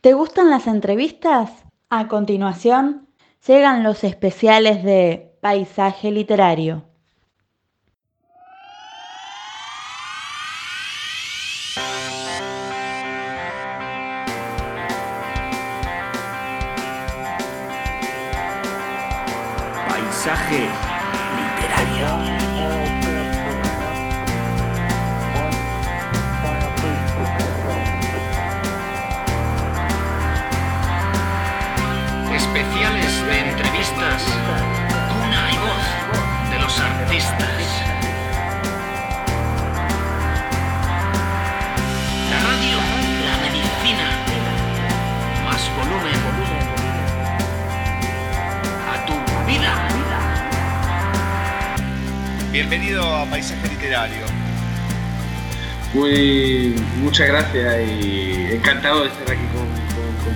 ¿Te gustan las entrevistas? A continuación, llegan los especiales de Paisaje Literario.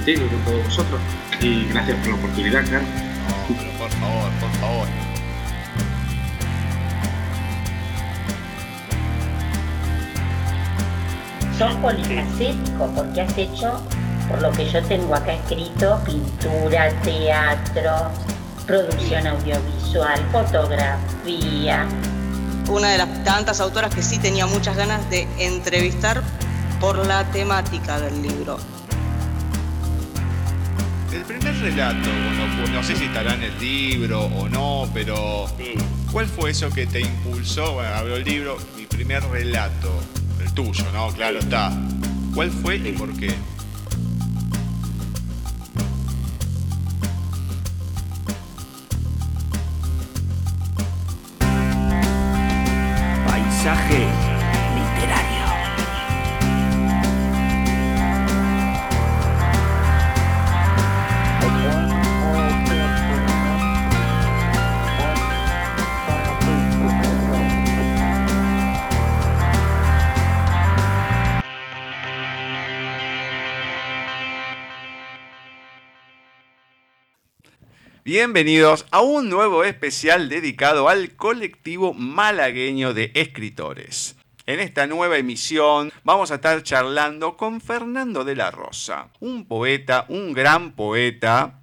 Contigo y con todos vosotros. Y gracias por la oportunidad, claro. por favor, por favor. Sos polifacético porque has hecho, por lo que yo tengo acá escrito, pintura, teatro, producción audiovisual, fotografía, una de las tantas autoras que sí tenía muchas ganas de entrevistar por la temática del libro. Primer relato, bueno, no sé si estará en el libro o no, pero ¿cuál fue eso que te impulsó? Bueno, abro el libro, mi primer relato, el tuyo, ¿no? Claro está. ¿Cuál fue y por qué? Bienvenidos a un nuevo especial dedicado al colectivo malagueño de escritores. En esta nueva emisión vamos a estar charlando con Fernando de la Rosa, un poeta, un gran poeta,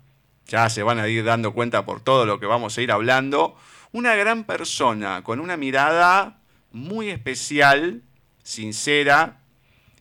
ya se van a ir dando cuenta por todo lo que vamos a ir hablando, una gran persona con una mirada muy especial, sincera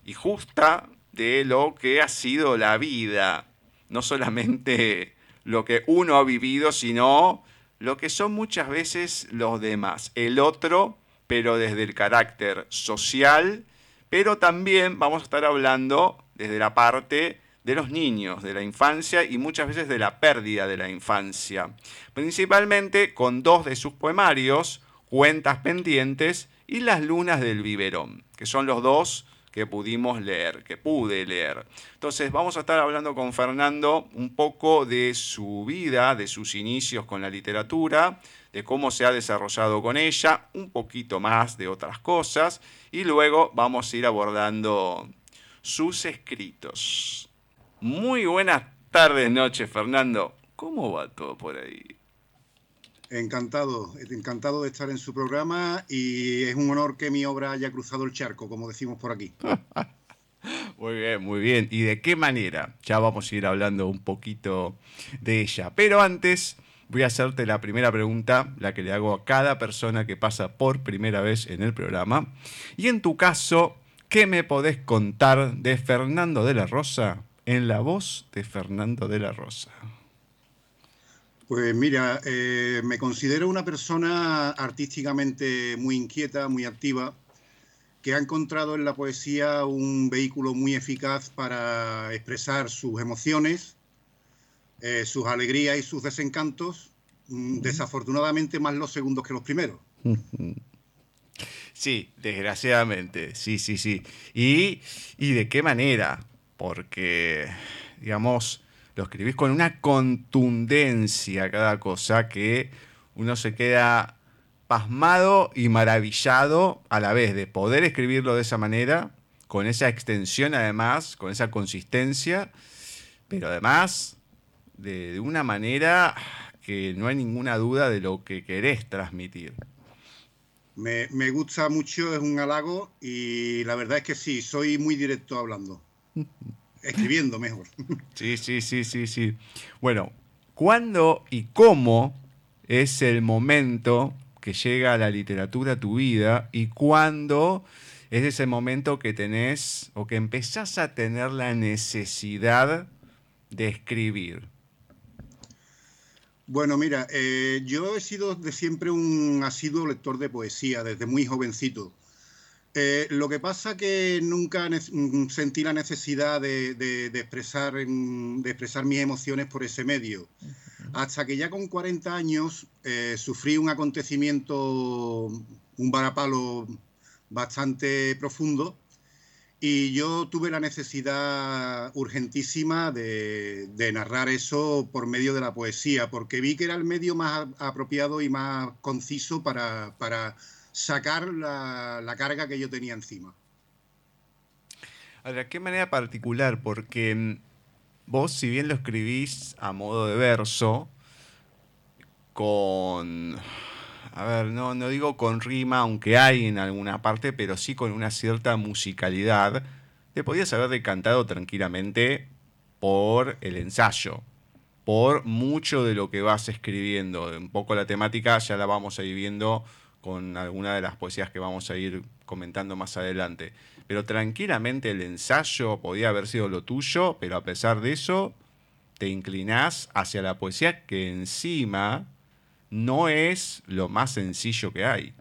y justa de lo que ha sido la vida, no solamente lo que uno ha vivido, sino lo que son muchas veces los demás, el otro, pero desde el carácter social, pero también vamos a estar hablando desde la parte de los niños, de la infancia y muchas veces de la pérdida de la infancia, principalmente con dos de sus poemarios, Cuentas pendientes y Las lunas del biberón, que son los dos que pudimos leer, que pude leer. Entonces vamos a estar hablando con Fernando un poco de su vida, de sus inicios con la literatura, de cómo se ha desarrollado con ella, un poquito más de otras cosas, y luego vamos a ir abordando sus escritos. Muy buenas tardes, noches, Fernando. ¿Cómo va todo por ahí? Encantado, encantado de estar en su programa y es un honor que mi obra haya cruzado el charco, como decimos por aquí. Muy bien, muy bien. ¿Y de qué manera? Ya vamos a ir hablando un poquito de ella. Pero antes voy a hacerte la primera pregunta, la que le hago a cada persona que pasa por primera vez en el programa. Y en tu caso, ¿qué me podés contar de Fernando de la Rosa en la voz de Fernando de la Rosa? Pues mira, eh, me considero una persona artísticamente muy inquieta, muy activa, que ha encontrado en la poesía un vehículo muy eficaz para expresar sus emociones, eh, sus alegrías y sus desencantos, mm, desafortunadamente más los segundos que los primeros. Sí, desgraciadamente, sí, sí, sí. ¿Y, y de qué manera? Porque, digamos, lo escribís con una contundencia cada cosa que uno se queda pasmado y maravillado a la vez de poder escribirlo de esa manera, con esa extensión además, con esa consistencia, pero además de, una manera que no hay ninguna duda de lo que querés transmitir. Me, me, gusta mucho, es un halago y la verdad es que sí, soy muy directo hablando. escribiendo mejor. Sí, sí, sí, sí, sí. Bueno, ¿cuándo y cómo es el momento que llega la literatura a tu vida y cuándo es ese momento que tenés o que empezás a tener la necesidad de escribir? Bueno, mira, eh, yo he sido de siempre un asiduo lector de poesía desde muy jovencito. Eh, lo que pasa que nunca mm, sentí la necesidad de, expresar, de expresar mis emociones por ese medio. Hasta que ya con 40 años eh, sufrí un acontecimiento, un varapalo bastante profundo, y yo tuve la necesidad urgentísima de, narrar eso por medio de la poesía, porque vi que era el medio más apropiado y más conciso para sacar la, carga que yo tenía encima. Ahora, ¿qué manera particular? Porque mm, vos, si bien lo escribís a modo de verso, con. A ver, no, no digo con rima, aunque hay en alguna parte, pero sí con una cierta musicalidad, te podías haber decantado tranquilamente por el ensayo, por mucho de lo que vas escribiendo. Un poco la temática ya la vamos a ir viendo con alguna de las poesías que vamos a ir comentando más adelante. Pero tranquilamente el ensayo podía haber sido lo tuyo, pero a pesar de eso te inclinás hacia la poesía que encima no es lo más sencillo que hay.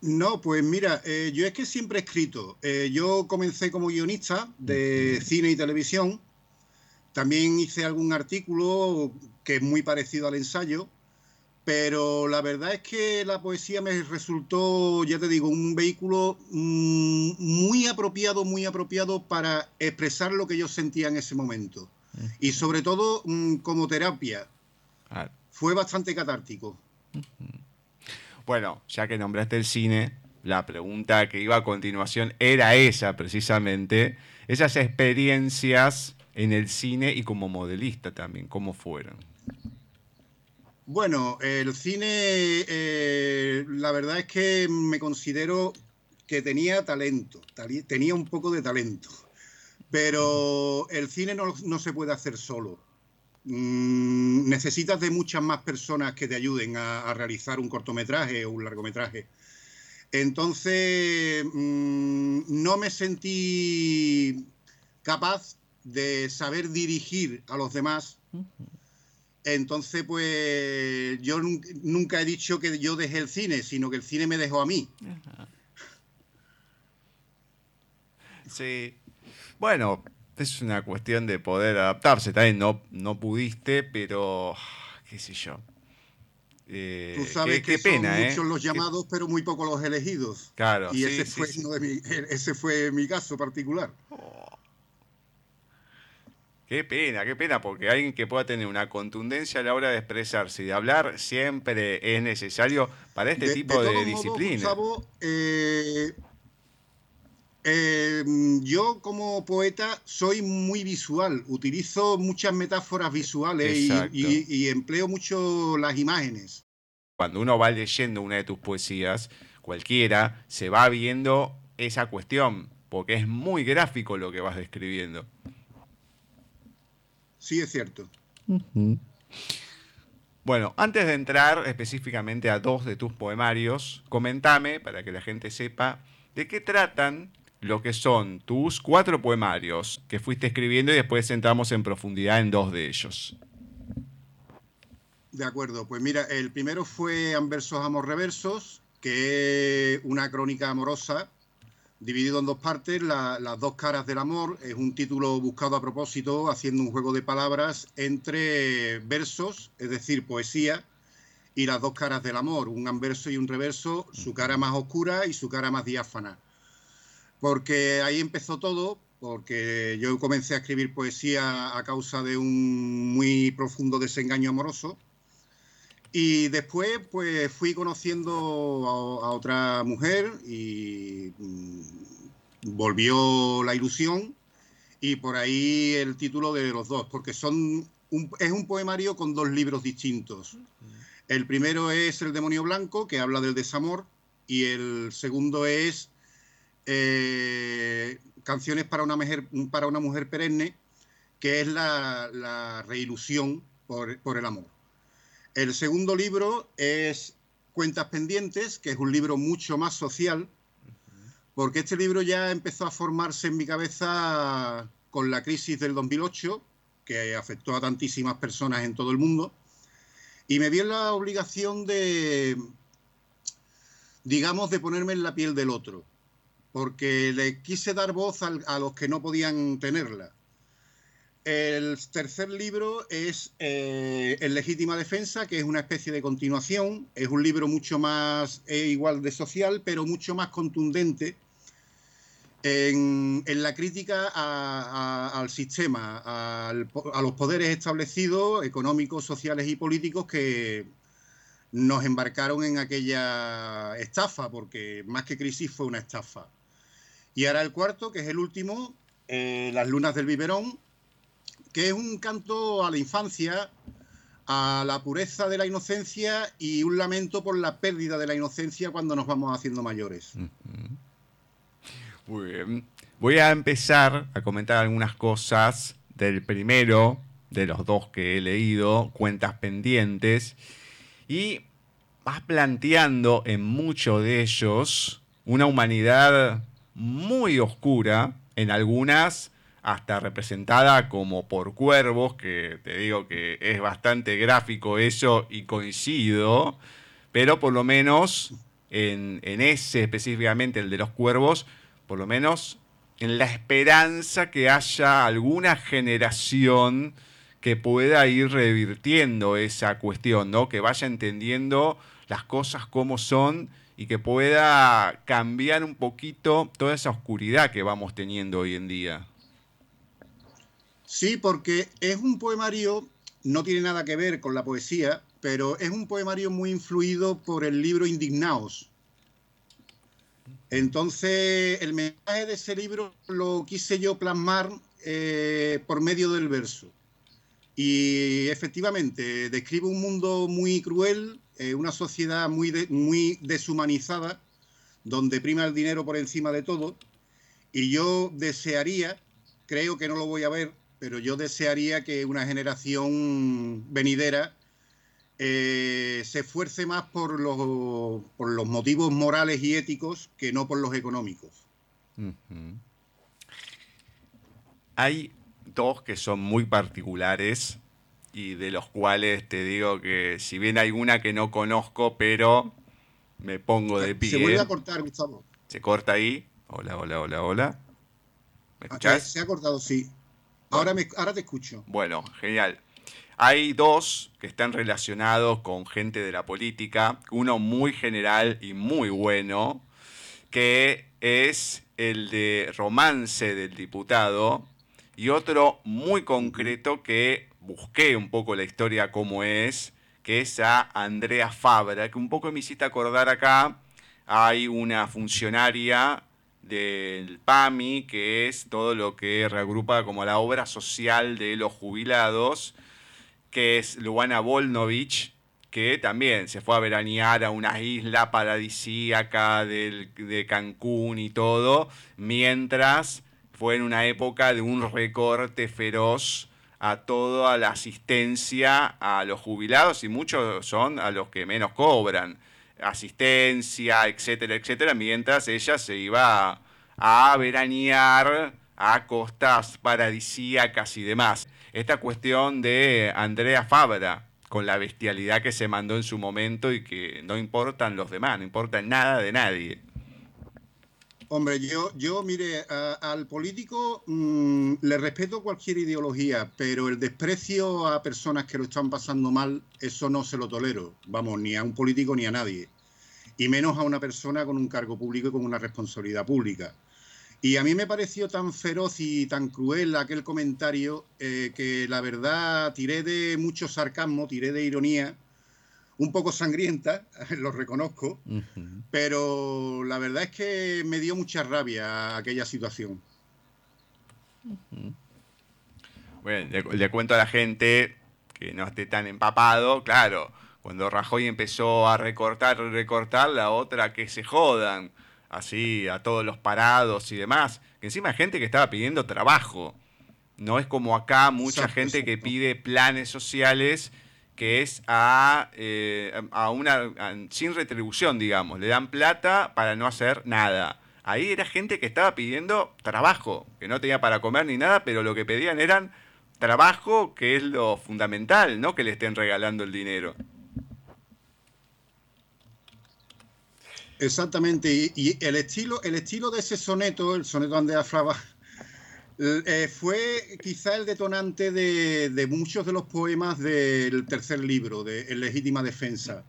No, pues mira, eh, yo es que siempre he escrito. Eh, yo comencé como guionista de cine y televisión. También hice algún artículo que es muy parecido al ensayo pero la verdad es que la poesía me resultó, ya te digo, un vehículo mm, muy apropiado, muy apropiado para expresar lo que yo sentía en ese momento. Y sobre todo mm, como terapia. Fue bastante catártico. Bueno, ya que nombraste el cine, la pregunta que iba a continuación era esa precisamente, esas experiencias en el cine y como modelista también, ¿cómo fueron? Bueno, el cine, eh, la verdad es que me considero que tenía talento, tenía un poco de talento, pero el cine no, se puede hacer solo. Mm, necesitas de muchas más personas que te ayuden a, realizar un cortometraje o un largometraje. Entonces, mm, no me sentí capaz de saber dirigir a los demás entonces, pues yo nunca he dicho que yo dejé el cine, sino que el cine me dejó a mí. Sí. Bueno, es una cuestión de poder adaptarse. También no, no pudiste, pero qué sé yo. Eh, Tú sabes que pena, son ¿eh? muchos los llamados, pero muy pocos los elegidos. Claro. Y ese, fue ese fue mi caso particular. Oh. Qué pena, qué pena, porque alguien que pueda tener una contundencia a la hora de expresarse y de hablar siempre es necesario para este tipo de, disciplina. Eh, eh, yo como poeta soy muy visual, utilizo muchas metáforas visuales y, empleo mucho las imágenes. Cuando uno va leyendo una de tus poesías, cualquiera, se va viendo esa cuestión, porque es muy gráfico lo que vas describiendo. Sí, es cierto. Bueno, antes de entrar específicamente a dos de tus poemarios, comentame, para que la gente sepa, de qué tratan lo que son tus cuatro poemarios que fuiste escribiendo y después entramos en profundidad en dos de ellos. De acuerdo, pues mira, el primero fue Anversos Amor Reversos, que es una crónica amorosa dividido en dos partes, Las dos caras del amor. Es un título buscado a propósito, haciendo un juego de palabras entre versos, es decir, poesía, y las dos caras del amor, un anverso y un reverso, su cara más oscura y su cara más diáfana. Porque ahí empezó todo, porque yo comencé a escribir poesía a causa de un muy profundo desengaño amoroso y después, pues fui conociendo a, otra mujer y mm, volvió la ilusión y por ahí el título de los dos, porque son es un poemario con dos libros distintos. El primero es El demonio blanco, que habla del desamor, y el segundo es eh, Canciones para una mujer, para una mujer perenne, que es la, reilusión por el amor. El segundo libro es Cuentas pendientes, que es un libro mucho más social, porque este libro ya empezó a formarse en mi cabeza con la crisis del 2008, que afectó a tantísimas personas en todo el mundo, y me vi en la obligación de, digamos, de ponerme en la piel del otro, porque le quise dar voz a, a los que no podían tenerla. El tercer libro es eh, En legítima defensa, que es una especie de continuación. Es un libro mucho más, eh, igual de social, pero mucho más contundente en, la crítica al sistema, a los poderes establecidos, económicos, sociales y políticos que nos embarcaron en aquella estafa, porque más que crisis fue una estafa. Y ahora el cuarto, que es el último, eh, Las lunas del biberón, que es un canto a la infancia, a la pureza de la inocencia y un lamento por la pérdida de la inocencia cuando nos vamos haciendo mayores. Muy bien. Voy a empezar a comentar algunas cosas del primero de los dos que he leído, Cuentas Pendientes, y vas planteando en muchos de ellos una humanidad muy oscura, en algunas hasta representada como por cuervos, que te digo que es bastante gráfico eso y coincido, pero por lo menos en, en ese específicamente, el de los cuervos, por lo menos en la esperanza que haya alguna generación que pueda ir revirtiendo esa cuestión, ¿no? Que vaya entendiendo las cosas como son y que pueda cambiar un poquito toda esa oscuridad que vamos teniendo hoy en día. Sí, porque es un poemario, no tiene nada que ver con la poesía, pero es un poemario muy influido por el libro Indignaos. Entonces, el mensaje de ese libro lo quise yo plasmar eh, por medio del verso. Y efectivamente, describe un mundo muy cruel, eh, una sociedad muy, muy deshumanizada, donde prima el dinero por encima de todo. Y yo desearía, creo que no lo voy a ver, pero yo desearía que una generación venidera eh, se esfuerce más por los, por los motivos morales y éticos que no por los económicos. Hay dos que son muy particulares y de los cuales te digo que si bien hay una que no conozco, pero me pongo de Se vuelve pie. a cortar, Gustavo. Se corta ahí. Hola, hola, hola, hola. ¿Me Ah, escuchás? Se ha cortado, sí. Ahora, me, ahora te escucho. Bueno, genial. Hay dos que están relacionados con gente de la política, uno muy general y muy bueno, que es el de romance del diputado, y otro muy concreto que busqué un poco la historia como es, que es a Andrea Fabra, que un poco me hiciste acordar acá, hay una funcionaria del PAMI, que es todo lo que reagrupa como la obra social de los jubilados, que es Luana Volnovich, que también se fue a veranear a una isla paradisíaca del- de Cancún y todo, mientras fue en una época de un recorte feroz a toda la asistencia a los jubilados y muchos son a los que menos cobran asistencia, etcétera, etcétera, mientras ella se iba a veranear a costas paradisíacas y demás. Esta cuestión de Andrea Fabra, con la bestialidad que se mandó en su momento y que no importan los demás, no importa nada de nadie. Hombre, yo, yo mire, al político mm, le respeto cualquier ideología, pero el desprecio a personas que lo están pasando mal, eso no se lo tolero. Vamos, ni a un político ni a nadie. Y menos a una persona con un cargo público y con una responsabilidad pública. Y a mí me pareció tan feroz y tan cruel aquel comentario eh, que la verdad tiré de mucho sarcasmo, tiré de ironía, un poco sangrienta, lo reconozco, pero la verdad es que me dio mucha rabia aquella situación. Bueno, le, le cuento a la gente que no esté tan empapado, claro, cuando Rajoy empezó a recortar, recortar, la otra que se jodan. así a todos los parados y demás, que encima hay gente que estaba pidiendo trabajo. No es como acá mucha gente que pide planes sociales que es a, eh, a una sin retribución, digamos. Le dan plata para no hacer nada. Ahí era gente que estaba pidiendo trabajo, que no tenía para comer ni nada, pero lo que pedían eran trabajo, que es lo fundamental, no que le estén regalando el dinero. Exactamente, y, el estilo, el estilo de ese soneto, el soneto de Andrea eh, fue quizá el detonante de, muchos de los poemas del tercer libro, de En Legítima Defensa.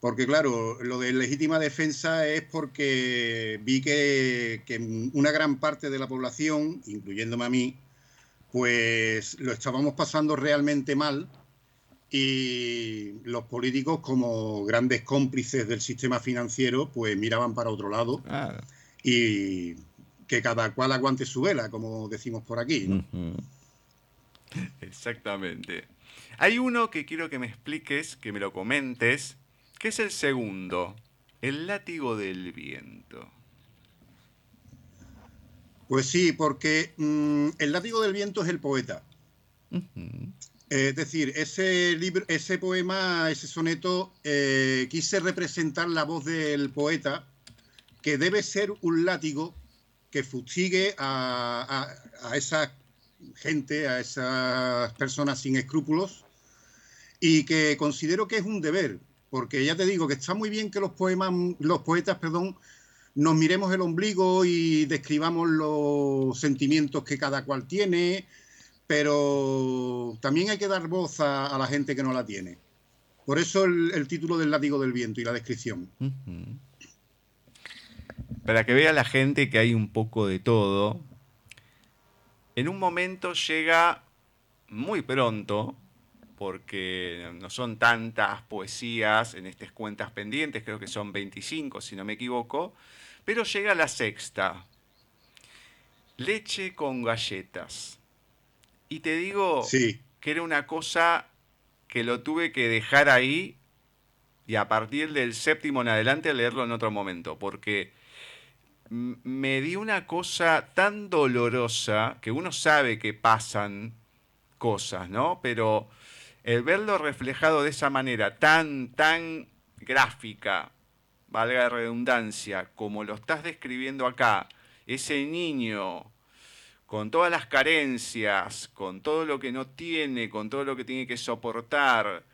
Porque claro, lo de legítima defensa es porque vi que, que, una gran parte de la población, incluyéndome a mí, pues lo estábamos pasando realmente mal y los políticos como grandes cómplices del sistema financiero pues miraban para otro lado y que cada cual aguante su vela, como decimos por aquí. Exactamente. Hay uno que quiero que me expliques, que me lo comentes, que es el segundo, el látigo del viento. Pues sí, porque mm, el látigo del viento es el poeta. Es decir, ese, libro, ese poema, ese soneto, eh, quise representar la voz del poeta, que debe ser un látigo que fustigue a, esa gente, a esas personas sin escrúpulos, y que considero que es un deber, porque ya te digo que está muy bien que los poemas, los poetas, perdón, nos miremos el ombligo y describamos los sentimientos que cada cual tiene, pero también hay que dar voz a, la gente que no la tiene. Por eso el, título del látigo del viento y la descripción. Para que vea la gente que hay un poco de todo, en un momento llega muy pronto, porque no son tantas poesías en estas cuentas pendientes, creo que son 25 si no me equivoco, pero llega la sexta, leche con galletas. Y te digo que era una cosa que lo tuve que dejar ahí y a partir del séptimo en adelante leerlo en otro momento, porque me dio una cosa tan dolorosa que uno sabe que pasan cosas, ¿no? Pero el verlo reflejado de esa manera tan, tan gráfica, valga la redundancia, como lo estás describiendo acá, ese niño con todas las carencias, con todo lo que no tiene, con todo lo que tiene que soportar,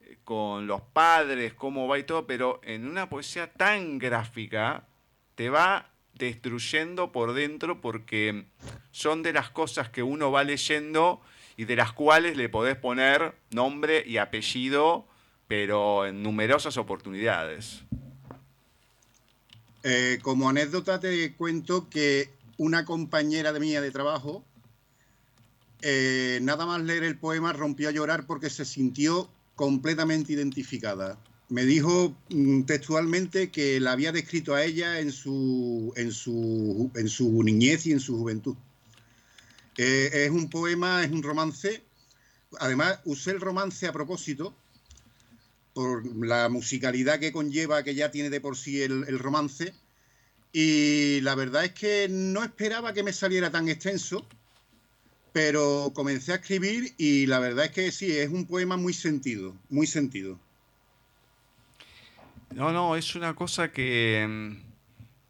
eh, con los padres, cómo va y todo, pero en una poesía tan gráfica te va destruyendo por dentro porque son de las cosas que uno va leyendo y de las cuales le podés poner nombre y apellido, pero en numerosas oportunidades. Eh, como anécdota te cuento que una compañera de mía de trabajo, eh, nada más leer el poema, rompió a llorar porque se sintió completamente identificada. Me dijo mm, textualmente que la había descrito a ella en su, en su, en su niñez y en su juventud. Eh, es un poema, es un romance. Además, usé el romance a propósito por la musicalidad que conlleva, que ya tiene de por sí el romance y la verdad es que no esperaba que me saliera tan extenso, pero comencé a escribir y la verdad es que sí, es un poema muy sentido, muy sentido. No, no, es una cosa que mm,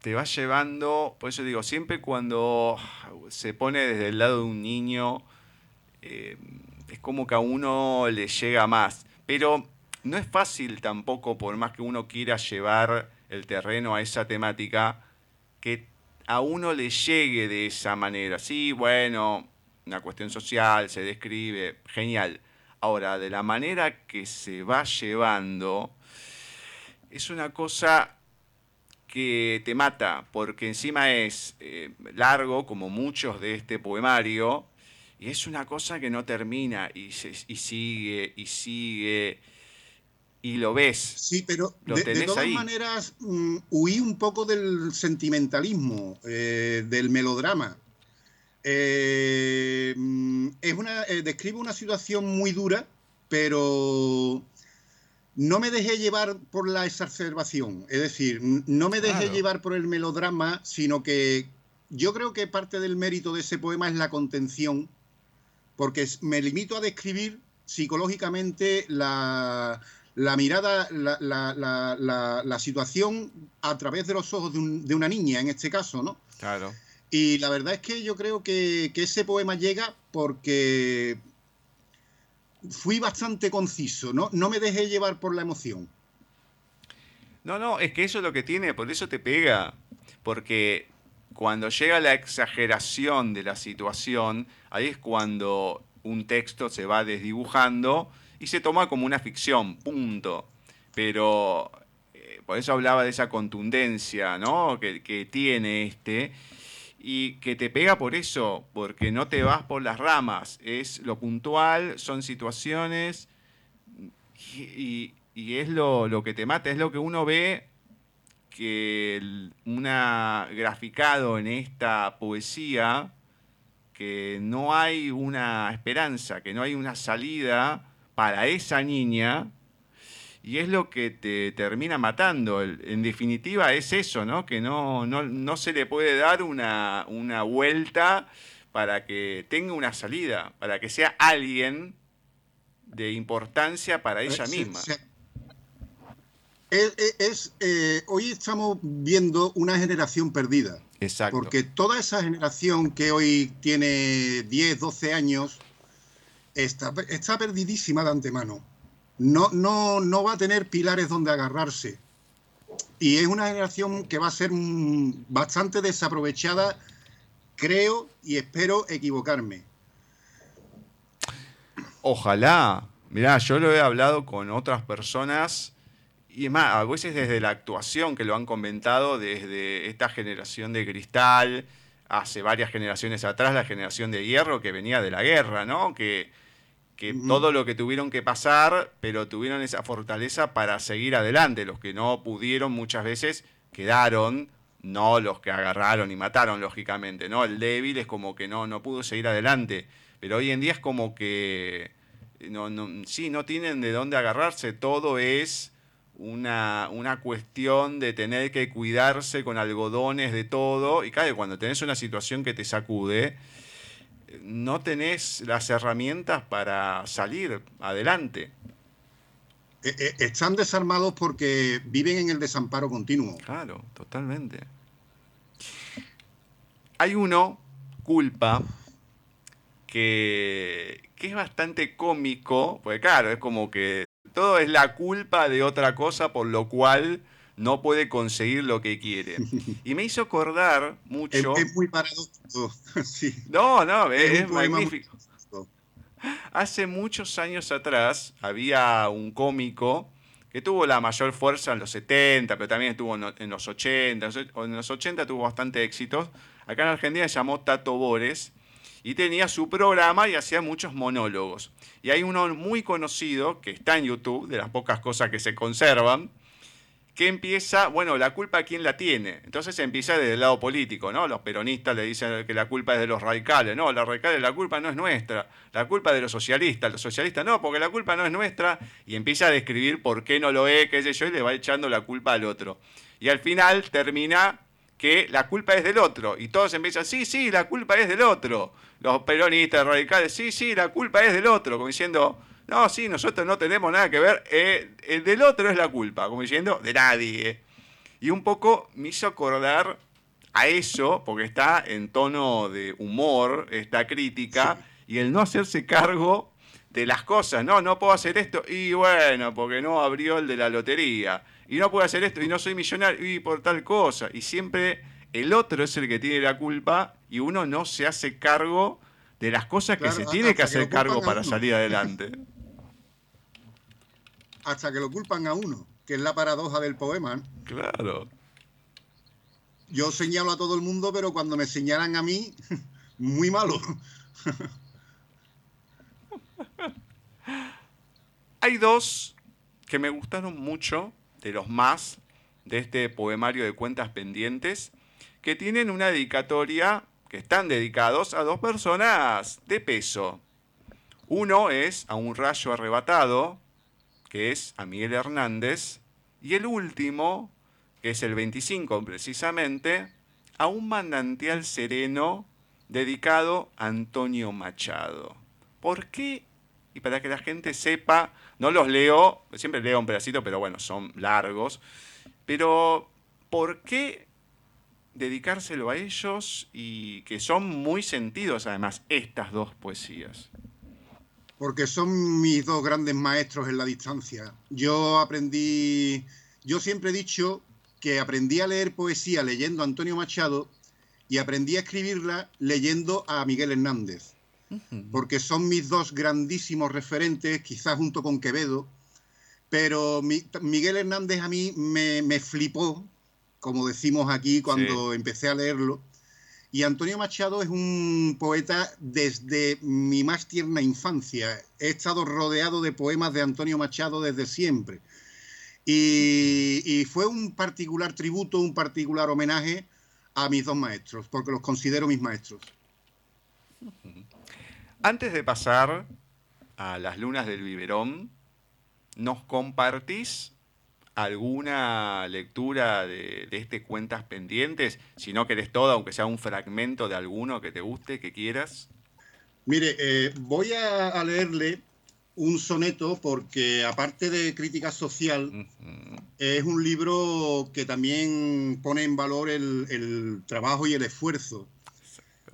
te va llevando, por eso digo, siempre cuando se pone desde el lado de un niño, eh, es como que a uno le llega más. Pero no es fácil tampoco, por más que uno quiera llevar el terreno a esa temática, que a uno le llegue de esa manera. Sí, bueno, una cuestión social, se describe, genial. Ahora, de la manera que se va llevando, es una cosa que te mata, porque encima es eh, largo, como muchos de este poemario, y es una cosa que no termina, y, y sigue, y sigue, y lo ves. Sí, pero de, todas maneras mm, huí un poco del sentimentalismo, eh, del melodrama. Eh, mm, es una, eh, describe una situación muy dura, pero no me dejé llevar por la exacerbación, es decir, no me dejé llevar por el melodrama, sino que yo creo que parte del mérito de ese poema es la contención, porque me limito a describir psicológicamente la, mirada, la, situación a través de los ojos de, una niña, en este caso, ¿no? Claro. Y la verdad es que yo creo que, que ese poema llega porque fui bastante conciso, ¿no? No me dejé llevar por la emoción. No, no, es que eso es lo que tiene, por eso te pega. Porque cuando llega la exageración de la situación, ahí es cuando un texto se va desdibujando y se toma como una ficción, punto. Pero eh, por eso hablaba de esa contundencia ¿no? que, que tiene este y que te pega por eso, porque no te vas por las ramas, es lo puntual, son situaciones y, es lo, que te mata, es lo que uno ve que una graficado en esta poesía que no hay una esperanza, que no hay una salida para esa niña y es lo que te termina matando. En definitiva es eso, ¿no? Que no, no, se le puede dar una, vuelta para que tenga una salida, para que sea alguien de importancia para ella misma. Es, eh, hoy estamos viendo una generación perdida. Exacto. Porque toda esa generación que hoy tiene 10, 12 años está, está perdidísima de antemano no, no, no va a tener pilares donde agarrarse. Y es una generación que va a ser bastante desaprovechada, creo y espero equivocarme. Ojalá. Mirá, yo lo he hablado con otras personas y más, a veces desde la actuación que lo han comentado, desde esta generación de cristal, hace varias generaciones atrás, la generación de hierro que venía de la guerra, ¿no? Que, que todo lo que tuvieron que pasar, pero tuvieron esa fortaleza para seguir adelante. Los que no pudieron muchas veces quedaron, no los que agarraron y mataron, lógicamente, ¿no? El débil es como que no, no pudo seguir adelante. Pero hoy en día es como que, no, no, sí, no tienen de dónde agarrarse, todo es una, una cuestión de tener que cuidarse con algodones de todo. Y claro, cuando tenés una situación que te sacude, no tenés las herramientas para salir adelante. Eh, eh, están desarmados porque viven en el desamparo continuo. Claro, totalmente. Hay uno, culpa, que, que es bastante cómico, porque claro, es como que todo es la culpa de otra cosa, por lo cual no puede conseguir lo que quiere. Y me hizo acordar mucho. Es, muy paradójico. sí. No, no, es, magnífico. Hace muchos años atrás había un cómico que tuvo la mayor fuerza en los 70, pero también estuvo en los 80. En los 80 tuvo bastante éxito. Acá en Argentina se llamó Tato Bores y tenía su programa y hacía muchos monólogos. Y hay uno muy conocido que está en YouTube, de las pocas cosas que se conservan, que empieza, bueno, la culpa quién la tiene. Entonces empieza desde el lado político, ¿no? Los peronistas le dicen que la culpa es de los radicales. No, los radicales, la culpa no es nuestra. La culpa es de los socialistas. Los socialistas no, porque la culpa no es nuestra. Y empieza a describir por qué no lo es, qué sé yo, y le va echando la culpa al otro. Y al final termina que la culpa es del otro. Y todos empiezan, sí, sí, la culpa es del otro. Los peronistas radicales, sí, sí, la culpa es del otro. Como diciendo, no, sí, nosotros no tenemos nada que ver. Eh, el del otro es la culpa, como diciendo, de nadie. Y un poco me hizo acordar a eso, porque está en tono de humor, esta crítica, y el no hacerse cargo de las cosas. No, no puedo hacer esto, y bueno, porque no abrió el de la lotería. Y no puedo hacer esto, y no soy millonario, y por tal cosa. Y siempre el otro es el que tiene la culpa, y uno no se hace cargo de las cosas que se tiene que hacer cargo para salir adelante hasta que lo culpan a uno, que es la paradoja del poema. Claro. Yo señalo a todo el mundo, pero cuando me señalan a mí, muy malo. Hay dos que me gustaron mucho, de los más, de este poemario de cuentas pendientes, que tienen una dedicatoria, que están dedicados a dos personas de peso. Uno es a un rayo arrebatado, que es a Miguel Hernández, y el último, que es el 25 precisamente, a un manantial sereno dedicado a Antonio Machado. ¿Por qué? Y para que la gente sepa, no los leo, siempre leo un pedacito, pero bueno, son largos. Pero, ¿por qué dedicárselo a ellos y que son muy sentidos además estas dos poesías? Porque son mis dos grandes maestros en la distancia. Yo aprendí, yo siempre he dicho que aprendí a leer poesía leyendo a Antonio Machado y aprendí a escribirla leyendo a Miguel Hernández. Porque son mis dos grandísimos referentes, quizás junto con Quevedo, pero Miguel Hernández a mí me, flipó, como decimos aquí cuando empecé a leerlo. Y Antonio Machado es un poeta desde mi más tierna infancia. He estado rodeado de poemas de Antonio Machado desde siempre. Y, fue un particular tributo, un particular homenaje a mis dos maestros, porque los considero mis maestros. Antes de pasar a las lunas del biberón, ¿nos compartís alguna lectura de, este Cuentas Pendientes? Si no querés todo, aunque sea un fragmento de alguno que te guste, que quieras. Mire, eh, voy a, leerle un soneto porque aparte de crítica social, es un libro que también pone en valor el, trabajo y el esfuerzo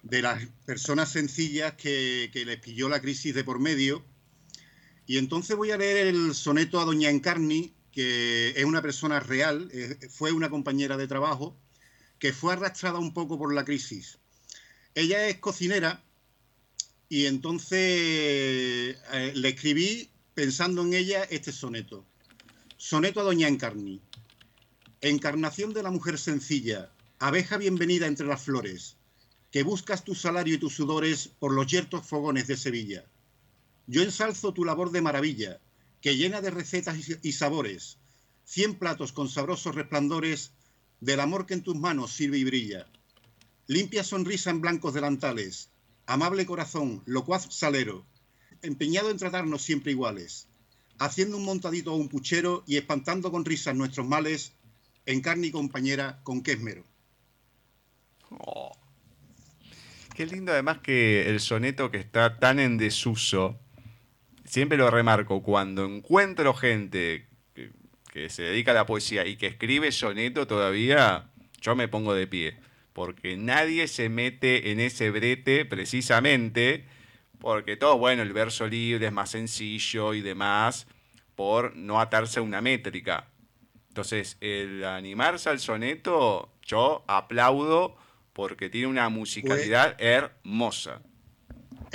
de las personas sencillas que, que les pilló la crisis de por medio. Y entonces voy a leer el soneto a Doña Encarni, que es una persona real, fue una compañera de trabajo, que fue arrastrada un poco por la crisis. Ella es cocinera y entonces eh, le escribí pensando en ella este soneto. Soneto a Doña Encarni. Encarnación de la mujer sencilla, abeja bienvenida entre las flores, que buscas tu salario y tus sudores por los yertos fogones de Sevilla. Yo ensalzo tu labor de maravilla, que llena de recetas y sabores, cien platos con sabrosos resplandores del amor que en tus manos sirve y brilla. Limpia sonrisa en blancos delantales, amable corazón, locuaz salero, empeñado en tratarnos siempre iguales, haciendo un montadito a un puchero y espantando con risas nuestros males, en carne y compañera con qué esmero. Oh. Qué lindo además que el soneto que está tan en desuso siempre lo remarco, cuando encuentro gente que, se dedica a la poesía y que escribe soneto todavía, yo me pongo de pie. Porque nadie se mete en ese brete precisamente porque todo, bueno, el verso libre es más sencillo y demás, por no atarse a una métrica. Entonces, el animarse al soneto, yo aplaudo porque tiene una musicalidad hermosa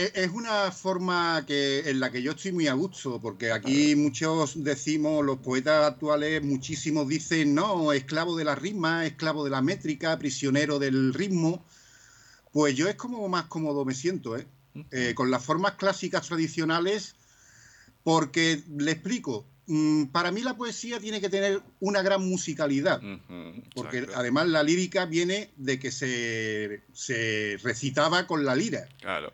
es una forma que, en la que yo estoy muy a gusto, porque aquí muchos decimos, los poetas actuales, muchísimos dicen, no, esclavo de la rima, esclavo de la métrica, prisionero del ritmo. Pues yo es como más cómodo me siento, ¿eh? eh con las formas clásicas tradicionales, porque le explico, mm, para mí la poesía tiene que tener una gran musicalidad, porque además la lírica viene de que se, se recitaba con la lira. Claro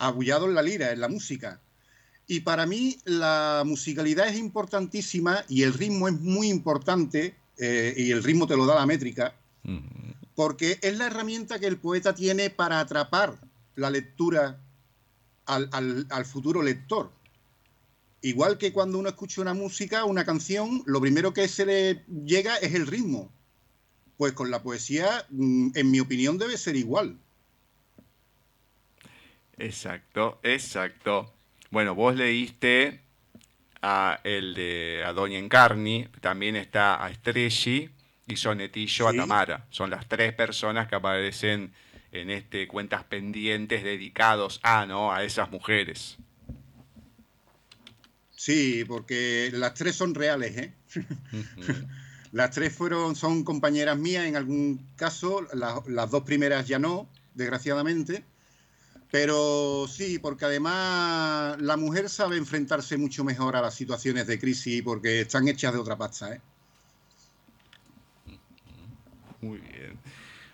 abullado en la lira, en la música. Y para mí la musicalidad es importantísima y el ritmo es muy importante, eh, y el ritmo te lo da la métrica, porque es la herramienta que el poeta tiene para atrapar la lectura al, futuro lector. Igual que cuando uno escucha una música, una canción, lo primero que se le llega es el ritmo. Pues con la poesía, mm, en mi opinión, debe ser igual. Exacto, exacto. Bueno, vos leíste a el de a Doña Encarni, también está a Estrelli y Sonetillo a Tamara. Son las tres personas que aparecen en este cuentas pendientes dedicados a, ¿no? a esas mujeres. Sí, porque las tres son reales, ¿eh? las tres fueron, son compañeras mías en algún caso, las dos primeras ya no, desgraciadamente. Pero sí, porque además la mujer sabe enfrentarse mucho mejor a las situaciones de crisis porque están hechas de otra pasta. ¿eh? Muy bien.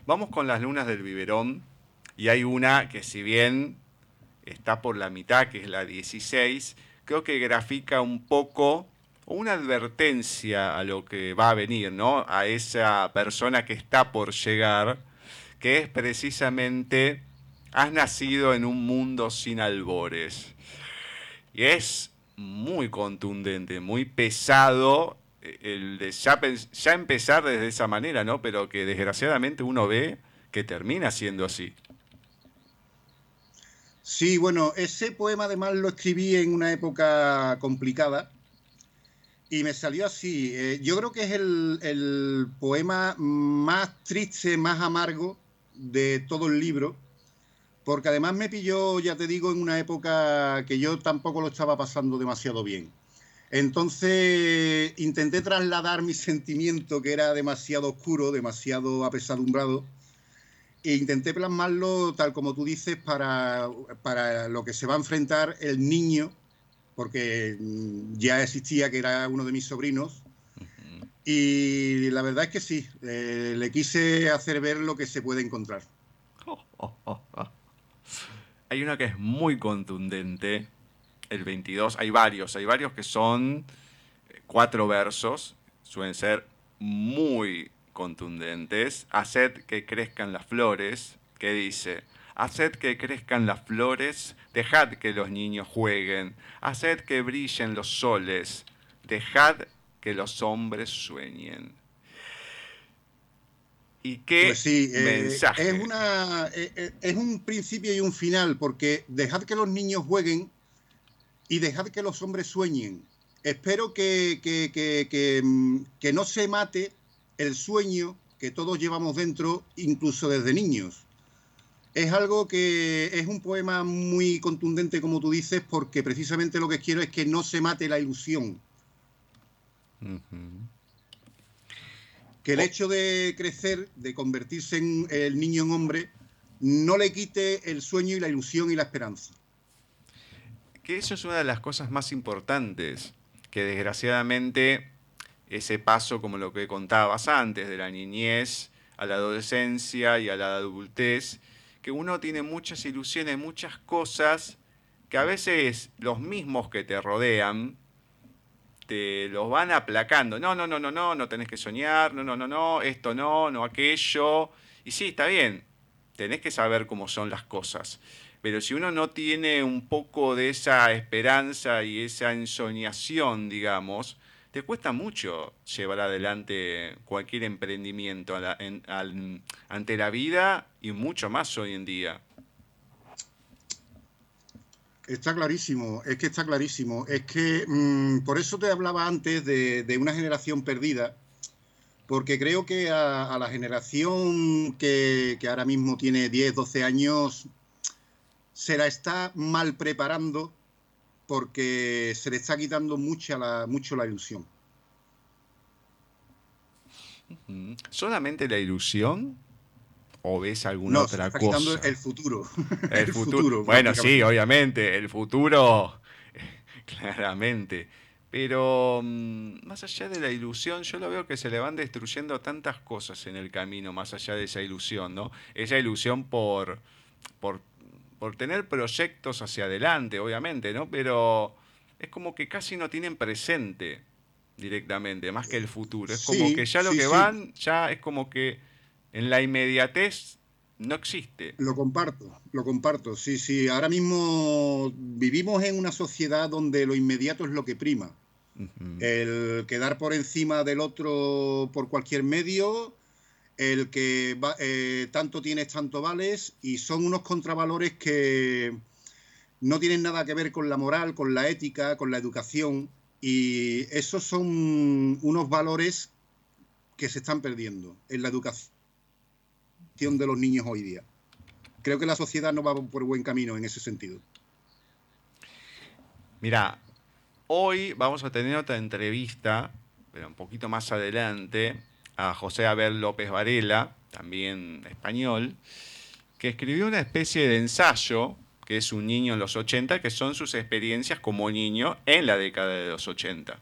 Vamos con las lunas del biberón. Y hay una que si bien está por la mitad, que es la 16, creo que grafica un poco una advertencia a lo que va a venir, ¿no? A esa persona que está por llegar, que es precisamente, has nacido en un mundo sin albores. Y es muy contundente, muy pesado eh, el de ya, empezar desde esa manera, ¿no? Pero que desgraciadamente uno ve que termina siendo así. Sí, bueno, ese poema además lo escribí en una época complicada y me salió así. Eh, yo creo que es el, poema más triste, más amargo de todo el libro, porque además me pilló, ya te digo, en una época que yo tampoco lo estaba pasando demasiado bien. Entonces intenté trasladar mi sentimiento, que era demasiado oscuro, demasiado apesadumbrado, e intenté plasmarlo, tal como tú dices, para, para lo que se va a enfrentar el niño porque mm, ya existía que era uno de mis sobrinos. Y la verdad es que sí, eh, le quise hacer ver lo que se puede encontrar. Hay una que es muy contundente, el 22, hay varios, hay varios que son eh, cuatro versos, suelen ser muy contundentes. Haced que crezcan las flores, que dice, haced que crezcan las flores, dejad que los niños jueguen, haced que brillen los soles, dejad que los hombres sueñen. ¿Y qué pues sí, eh, mensaje? es, una, eh, eh, es un principio y un final, porque dejad que los niños jueguen y dejad que los hombres sueñen. Espero que, que, que, que no se mate el sueño que todos llevamos dentro, incluso desde niños es algo que es un poema muy contundente, como tú dices, porque precisamente lo que quiero es que no se mate la ilusión. Que el hecho de crecer, de convertirse en el niño en hombre, no le quite el sueño y la ilusión y la esperanza. Que eso es una de las cosas más importantes, que desgraciadamente ese paso, como lo que contabas antes, de la niñez a la adolescencia y a la adultez, que uno tiene muchas ilusiones, muchas cosas que a veces los mismos que te rodean te los van aplacando. No, no, no, no, no, no tenés que soñar, no, no, no, no, esto no, no aquello. Y sí, está bien, tenés que saber cómo son las cosas. Pero si uno no tiene un poco de esa esperanza y esa ensoñación, digamos, te cuesta mucho llevar adelante cualquier emprendimiento ante la vida y mucho más hoy en día. Está clarísimo, es que está clarísimo. Es que mm, por eso te hablaba antes de, una generación perdida, porque creo que a, la generación que, que, ahora mismo tiene 10, 12 años se la está mal preparando porque se le está quitando mucha la, mucho la ilusión. ¿Solamente la ilusión? ¿O ves alguna otra cosa? el futuro. El, futuro. Bueno, sí, obviamente, el futuro, claramente. Pero mm, más allá de la ilusión, yo lo veo que se le van destruyendo tantas cosas en el camino, más allá de esa ilusión, ¿no? Esa ilusión por, por por tener proyectos hacia adelante, obviamente, ¿no? Pero es como que casi no tienen presente directamente, más que el futuro. Es como que ya lo que van, ya es como que en la inmediatez no existe. Lo comparto, lo comparto. Sí, sí. Ahora mismo vivimos en una sociedad donde lo inmediato es lo que prima. El quedar por encima del otro por cualquier medio, el que eh, tanto tienes, tanto vales, y son unos contravalores que no tienen nada que ver con la moral, con la ética, con la educación, y esos son unos valores que se están perdiendo en la educación de los niños hoy día. Creo que la sociedad no va por buen camino en ese sentido. Mira, hoy vamos a tener otra entrevista, pero un poquito más adelante, a José Abel López Varela, también español, que escribió una especie de ensayo, que es un niño en los 80, que son sus experiencias como niño en la década de los 80.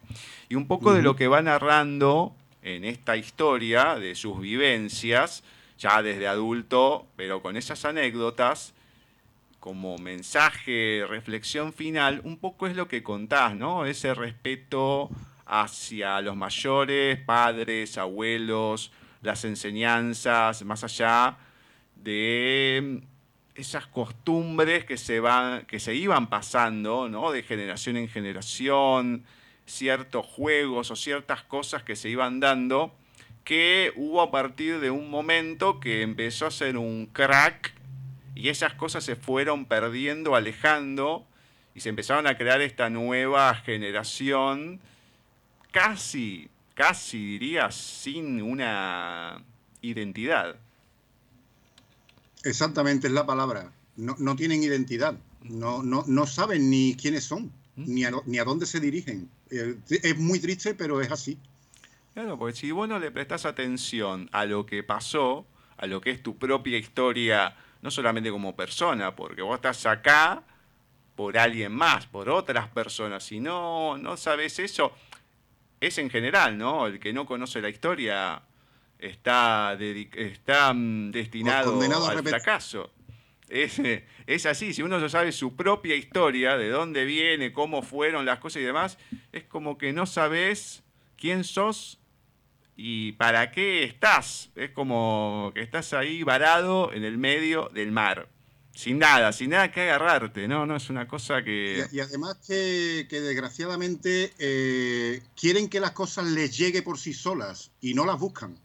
Y un poco de lo que va narrando en esta historia, de sus vivencias, ya desde adulto, pero con esas anécdotas, como mensaje, reflexión final, un poco es lo que contás, ¿no? Ese respeto hacia los mayores, padres, abuelos, las enseñanzas, más allá de esas costumbres que se, van, que se iban pasando ¿no? de generación en generación, ciertos juegos o ciertas cosas que se iban dando, que hubo a partir de un momento que empezó a ser un crack y esas cosas se fueron perdiendo, alejando, y se empezaron a crear esta nueva generación, casi, casi diría, sin una identidad. Exactamente, es la palabra. No, tienen identidad, no, no, no, saben ni quiénes son, ni a, ni a dónde se dirigen. Eh, es muy triste, pero es así. Claro, porque si vos no le prestás atención a lo que pasó, a lo que es tu propia historia, no solamente como persona, porque vos estás acá por alguien más, por otras personas, si no, no sabes eso, es en general, ¿no? El que no conoce la historia está, está mm, destinado al fracaso. Es, es, así, si uno no sabe su propia historia, de dónde viene, cómo fueron las cosas y demás, es como que no sabes quién sos y para qué estás. Es como que estás ahí varado en el medio del mar, sin nada, sin nada que agarrarte, ¿no? No es una cosa que... Y, además que, desgraciadamente eh, quieren que las cosas les llegue por sí solas y no las buscan.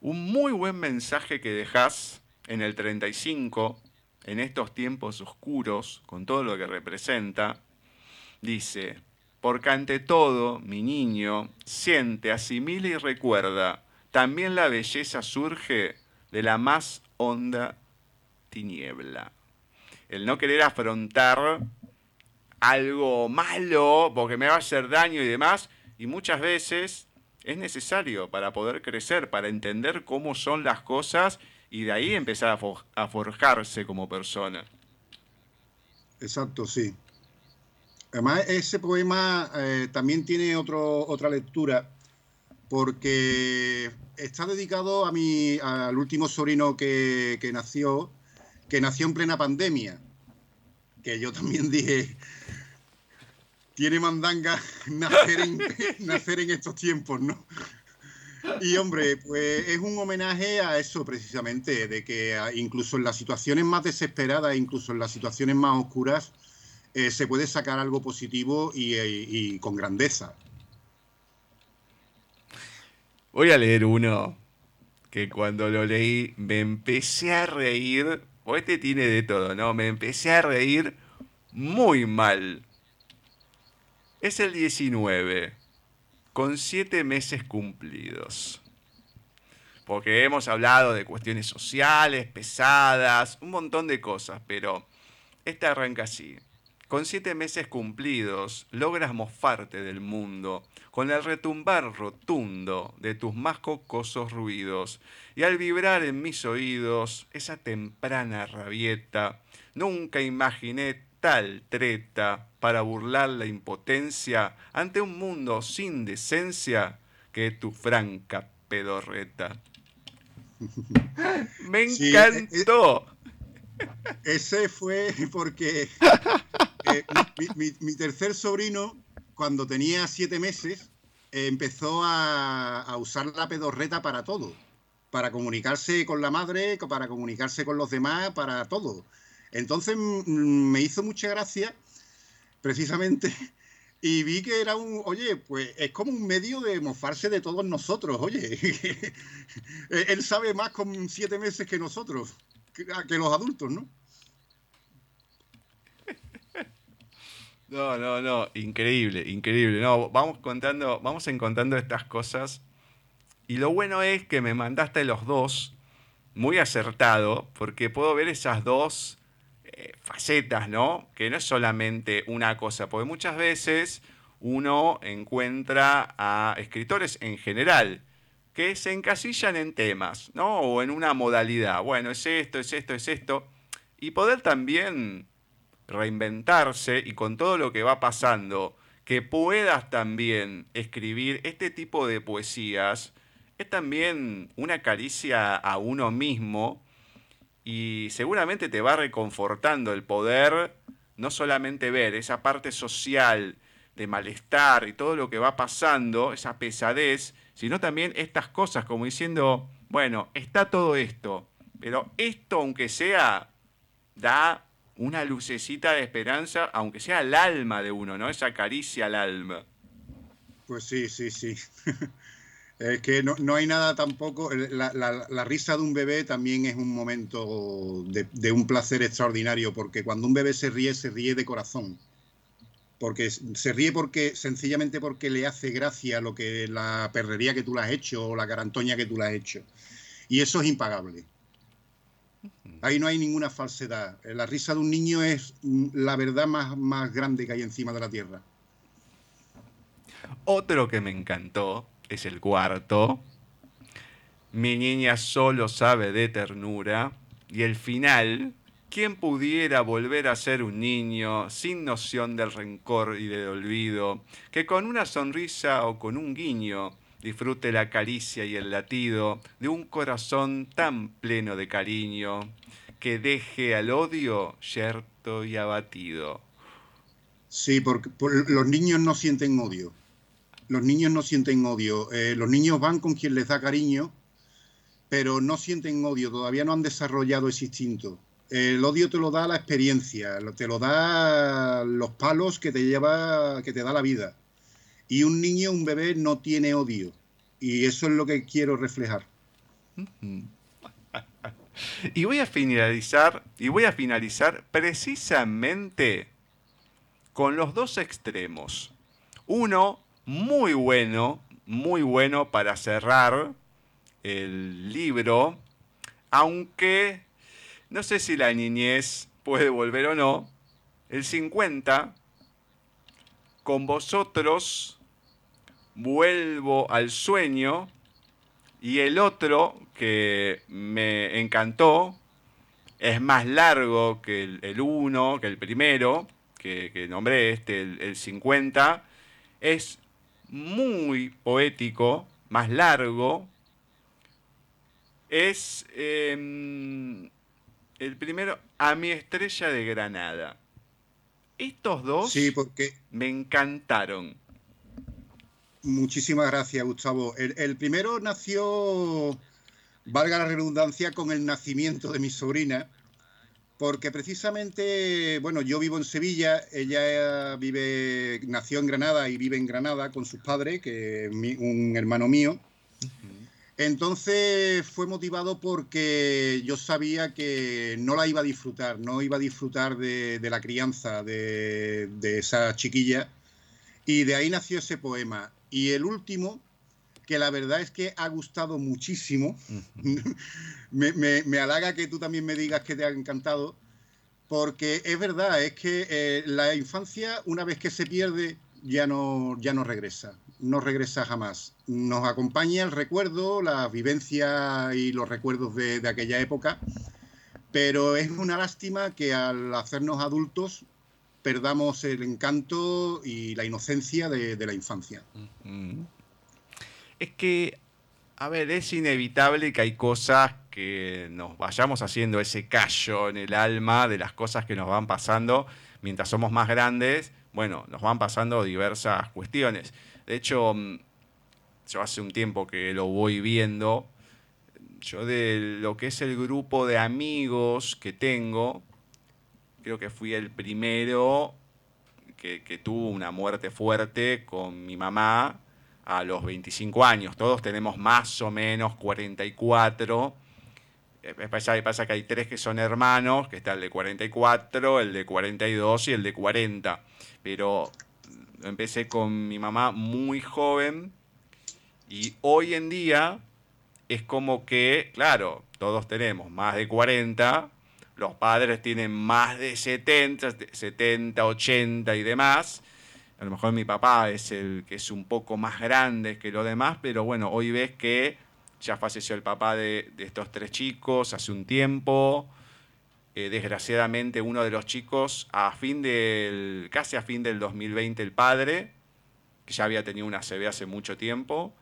Un muy buen mensaje que dejas en el 35, en estos tiempos oscuros, con todo lo que representa, dice, porque ante todo, mi niño, siente, asimila y recuerda, también la belleza surge de la más honda tiniebla. El no querer afrontar algo malo porque me va a hacer daño y demás, y muchas veces es necesario para poder crecer, para entender cómo son las cosas y de ahí empezar a, forjarse como persona. Exacto, sí. Además, ese poema eh, también tiene otro, otra lectura porque está dedicado a mi, al último sobrino que, que nació, que nació en plena pandemia. Que yo también dije, tiene mandanga nacer en, nacer en estos tiempos, ¿no? Y hombre, pues es un homenaje a eso precisamente, de que incluso en las situaciones más desesperadas, incluso en las situaciones más oscuras, eh, se puede sacar algo positivo y, con grandeza. Voy a leer uno que cuando lo leí me empecé a reír, o este tiene de todo, ¿no? Me empecé a reír muy mal es el 19, con siete meses cumplidos. Porque hemos hablado de cuestiones sociales, pesadas, un montón de cosas, pero esta arranca así. Con siete meses cumplidos, logras mofarte del mundo con el retumbar rotundo de tus más cocosos ruidos, y al vibrar en mis oídos esa temprana rabieta, nunca imaginé tal treta para burlar la impotencia ante un mundo sin decencia que tu franca pedorreta. Me encantó. ese fue porque mi, tercer sobrino, cuando tenía siete meses, empezó a, usar la pedorreta para todo. Para comunicarse con la madre, para comunicarse con los demás, para todo. Entonces me hizo mucha gracia, precisamente, y vi que era un, oye, pues es como un medio de mofarse de todos nosotros, oye. Él sabe más con siete meses que nosotros, que, los adultos, ¿no? No, no, no, increíble, increíble. No, vamos contando, vamos encontrando estas cosas. Y lo bueno es que me mandaste los dos muy acertado, porque puedo ver esas dos eh, facetas, ¿no? Que no es solamente una cosa, porque muchas veces uno encuentra a escritores en general que se encasillan en temas, ¿no? O en una modalidad. Bueno, es esto, es esto, es esto. Y poder también reinventarse y con todo lo que va pasando, que puedas también escribir este tipo de poesías, es también una caricia a uno mismo y seguramente te va reconfortando el poder no solamente ver esa parte social de malestar y todo lo que va pasando, esa pesadez, sino también estas cosas, como diciendo, bueno, está todo esto, pero esto, aunque sea, da una lucecita de esperanza, aunque sea el alma de uno, ¿no? Esa caricia al alma. Pues sí, sí, sí. Es que no, hay nada tampoco. La, risa de un bebé también es un momento de, un placer extraordinario, porque cuando un bebé se ríe, se ríe de corazón. Porque se ríe porque sencillamente porque le hace gracia lo que la perrería que tú le has hecho o la carantoña que tú le has hecho. Y eso es impagable. Ahí no hay ninguna falsedad. La risa de un niño es la verdad más, más grande que hay encima de la tierra. Otro que me encantó es el cuarto. Mi niña solo sabe de ternura. Y el final, ¿quién pudiera volver a ser un niño sin noción del rencor y del olvido, que con una sonrisa o con un guiño disfrute la caricia y el latido de un corazón tan pleno de cariño, que deje al odio yerto y abatido? Sí, porque los niños no sienten odio los niños no sienten odio. Eh, los niños van con quien les da cariño, pero no sienten odio, todavía no han desarrollado ese instinto. El odio te lo da la experiencia, te lo da los palos que te lleva, que te da la vida. Y un niño, un bebé, no tiene odio. Y eso es lo que quiero reflejar. Y voy a finalizar, y voy a finalizar precisamente con los dos extremos. Uno muy bueno, muy bueno para cerrar el libro, aunque no sé si la niñez puede volver o no. El 50, con vosotros vuelvo al sueño, y el otro que me encantó, es más largo que el 1, que el primero, que, nombré este, el, el 50, es muy poético, más largo, es em, el primero, A mi estrella de Granada. Estos dos sí, porque... me encantaron. Muchísimas gracias, Gustavo. el, primero nació, valga la redundancia, con el nacimiento de mi sobrina porque precisamente, bueno, yo vivo en Sevilla, ella vive, nació en Granada y vive en Granada con sus padres, que es un hermano mío. Entonces fue motivado porque yo sabía que no la iba a disfrutar, no iba a disfrutar de, la crianza de, esa chiquilla. Y de ahí nació ese poema. Y el último, que la verdad es que ha gustado muchísimo. me, halaga que tú también me digas que te ha encantado, porque es verdad, es que eh, la infancia, una vez que se pierde, ya no, ya no regresa, no regresa jamás. Nos acompaña el recuerdo, la vivencia y los recuerdos de, aquella época, pero es una lástima que al hacernos adultos perdamos el encanto y la inocencia de, la infancia es que, a ver, es inevitable que hay cosas que nos vayamos haciendo ese callo en el alma de las cosas que nos van pasando mientras somos más grandes. Bueno, nos van pasando diversas cuestiones. De hecho, mm, yo hace un tiempo que lo voy viendo. Yo de lo que es el grupo de amigos que tengo, creo que fui el primero que, tuvo una muerte fuerte con mi mamá a los 25 años. Todos tenemos más o menos 44. Eh, pasa, pasa que hay tres que son hermanos, que está el de 44, el de 42 y el de 40. Pero empecé con mi mamá muy joven y hoy en día es como que, claro, todos tenemos más de 40, los padres tienen más de 70, 70, 80 y demás a lo mejor mi papá es el que es un poco más grande que lo demás, pero bueno, hoy ves que ya falleció el papá de, estos tres chicos hace un tiempo. Eh, desgraciadamente uno de los chicos a fin del casi a fin del 2020 el padre que ya había tenido una CB hace mucho tiempo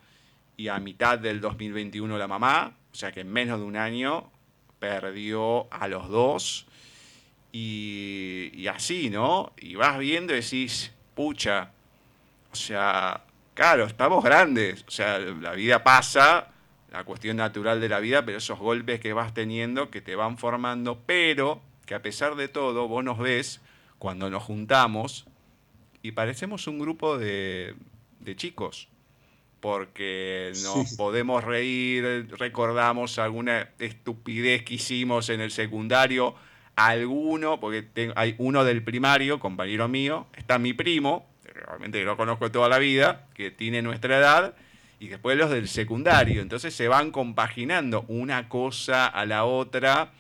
y a mitad del 2021 la mamá o sea que en menos de un año perdió a los dos. Y, así, ¿no? Y vas viendo y decís, pucha, o sea, claro, estamos grandes, o sea, la vida pasa, la cuestión natural de la vida, pero esos golpes que vas teniendo, que te van formando, pero que a pesar de todo, vos nos ves cuando nos juntamos y parecemos un grupo de, de chicos, porque nos podemos reír, recordamos alguna estupidez que hicimos en el secundario, alguno, porque hay uno del primario, compañero mío, está mi primo, realmente lo conozco toda la vida, que tiene nuestra edad, y después los del secundario. Entonces se van compaginando una cosa a la otra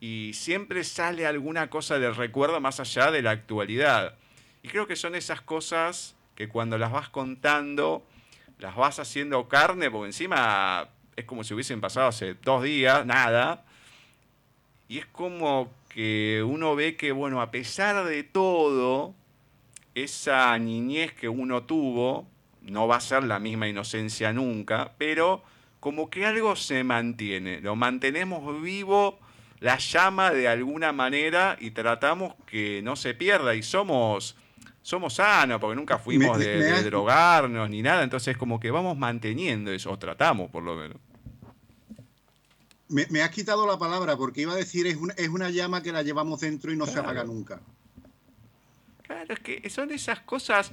y siempre sale alguna cosa del recuerdo más allá de la actualidad. Y creo que son esas cosas que cuando las vas contando, las vas haciendo carne, porque encima es como si hubiesen pasado hace dos días, nada. Y es como que uno ve que, bueno, a pesar de todo, esa niñez que uno tuvo, no va a ser la misma inocencia nunca, pero como que algo se mantiene, lo mantenemos vivo la llama de alguna manera y tratamos que no se pierda y somos somos sanos porque nunca fuimos de, drogarnos ni nada, entonces como que vamos manteniendo eso, o tratamos por lo menos. Me, has quitado la palabra porque iba a decir es una, es una llama que la llevamos dentro y no se apaga nunca. Claro, es que son esas cosas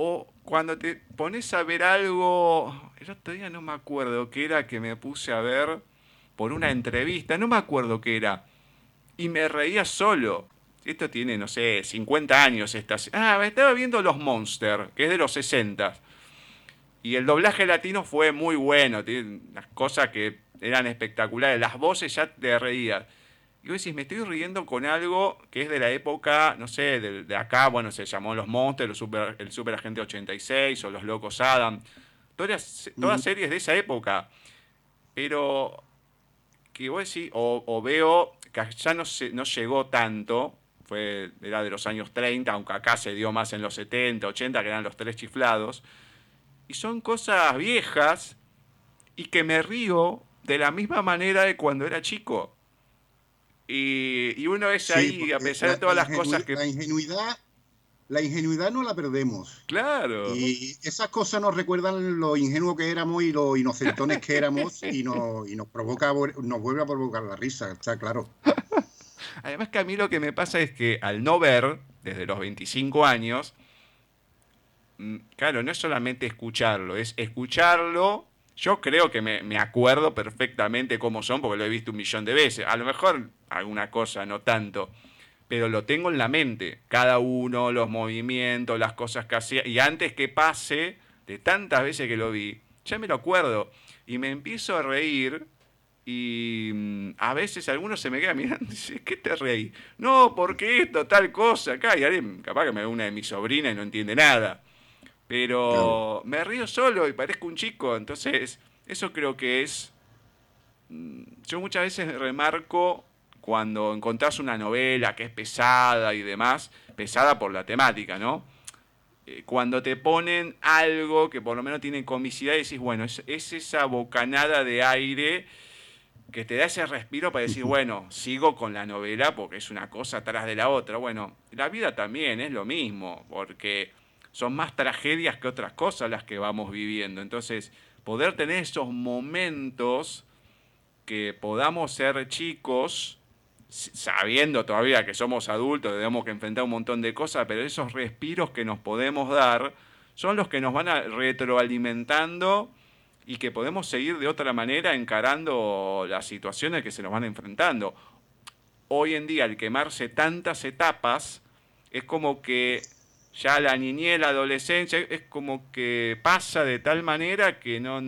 o cuando te pones a ver algo, el otro día no me acuerdo qué era que me puse a ver por una entrevista, no me acuerdo qué era, y me reía solo. Esto tiene, no sé, 50 años. Esta... Ah, estaba viendo Los Monsters, que es de los 60. Y el doblaje latino fue muy bueno, tiene unas cosas que eran espectaculares, las voces ya te reías. Y vos decís, me estoy riendo con algo que es de la época, no sé, de, acá, bueno, se llamó Los Monsters, super, el Super Agente 86 o Los Locos Adam. Todas, todas series de esa época. Pero que vos decís, o, veo que ya no, se, no llegó tanto, fue, era de los años 30, aunque acá se dio más en los 70, 80, que eran los tres chiflados. Y son cosas viejas y que me río de la misma manera de cuando era chico. Y, uno es ahí, a pesar de todas las cosas que... La ingenuidad, la ingenuidad no la perdemos. Claro. Y esas cosas nos recuerdan lo ingenuo que éramos y lo inocentones que éramos y nos, y nos provoca, nos vuelve a provocar la risa, está claro. Además que a mí lo que me pasa es que al no ver desde los 25 años, mm, claro, no es solamente escucharlo, es escucharlo yo creo que me, acuerdo perfectamente cómo son, porque lo he visto un millón de veces. A lo mejor alguna cosa, no tanto. Pero lo tengo en la mente. Cada uno, los movimientos, las cosas que hacía. Y antes que pase, de tantas veces que lo vi, ya me lo acuerdo. Y me empiezo a reír. Y mm, a veces algunos se me quedan mirando y dicen, ¿qué te reí? No, porque esto, tal cosa, acá. Y alguien, capaz que me ve una de mis sobrinas y no entiende nada. Pero me río solo y parezco un chico, entonces eso creo que es... Mm, yo muchas veces remarco cuando encontrás una novela que es pesada y demás, pesada por la temática, ¿no? Eh, cuando te ponen algo que por lo menos tiene comicidad y decís, bueno, es, es esa bocanada de aire que te da ese respiro para decir, bueno, sigo con la novela porque es una cosa atrás de la otra. Bueno, la vida también es lo mismo, porque son más tragedias que otras cosas las que vamos viviendo. Entonces, poder tener esos momentos que podamos ser chicos, sabiendo todavía que somos adultos, tenemos que enfrentar un montón de cosas, pero esos respiros que nos podemos dar son los que nos van a retroalimentando y que podemos seguir de otra manera encarando las situaciones que se nos van enfrentando. Hoy en día, al quemarse tantas etapas, es como que ya la niñez, la adolescencia, es como que pasa de tal manera que no,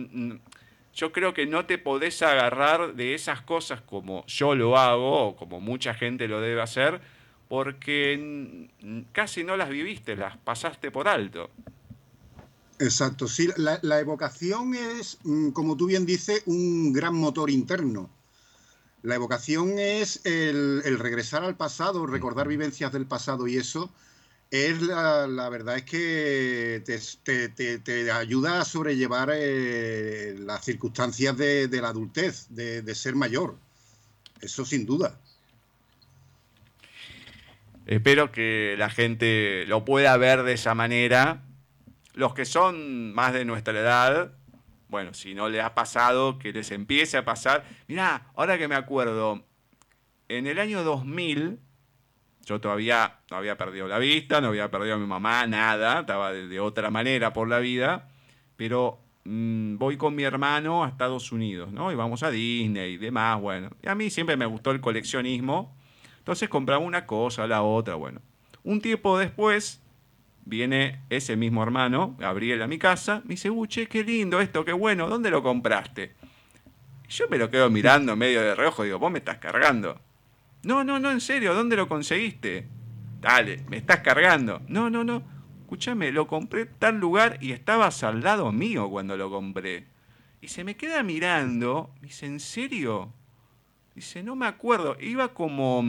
yo creo que no te podés agarrar de esas cosas como yo lo hago, o como mucha gente lo debe hacer, porque casi no las viviste, las pasaste por alto. Exacto, sí, la, evocación es, mm, como tú bien dices, un gran motor interno. La evocación es el, el regresar al pasado, recordar vivencias del pasado y eso es la, verdad es que te, ayuda a sobrellevar eh, las circunstancias de, la adultez, de, ser mayor. Eso sin duda. Espero que la gente lo pueda ver de esa manera. Los que son más de nuestra edad, bueno, si no les ha pasado, que les empiece a pasar. Mirá, ahora que me acuerdo, en el año 2000, yo todavía no había perdido la vista, no había perdido a mi mamá, nada, estaba de, otra manera por la vida, pero mm, voy con mi hermano a Estados Unidos, ¿no? Y vamos a Disney y demás, bueno. Y a mí siempre me gustó el coleccionismo, entonces compraba una cosa, la otra, bueno. Un tiempo después viene ese mismo hermano, Gabriel, a mi casa, me dice, uche, qué lindo esto, qué bueno, ¿dónde lo compraste? Y yo me lo quedo mirando medio de reojo, digo, vos me estás cargando. No, no, no, en serio, ¿dónde lo conseguiste? Dale, me estás cargando. No, no, no, escúchame, lo compré en tal lugar y estabas al lado mío cuando lo compré. Y se me queda mirando, me dice, ¿en serio? Dice, no me acuerdo, iba como...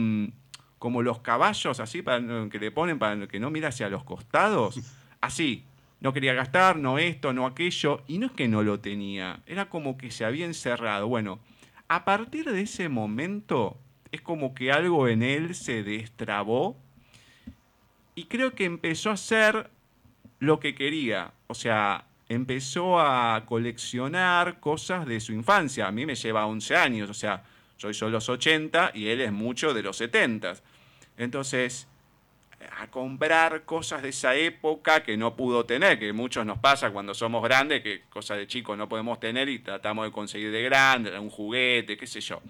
como los caballos así para, que le ponen para que no mire hacia los costados. Así. No quería gastar, no esto, no aquello. Y no es que no lo tenía. Era como que se había encerrado. Bueno, a partir de ese momento es como que algo en él se destrabó. Y creo que empezó a hacer lo que quería. O sea, empezó a coleccionar cosas de su infancia. A mí me lleva 11 años. O sea, yo soy los 80 y él es mucho de los 70. Entonces, a comprar cosas de esa época que no pudo tener, que muchos nos pasa cuando somos grandes, que cosas de chicos no podemos tener y tratamos de conseguir de grande, un juguete, qué sé yo.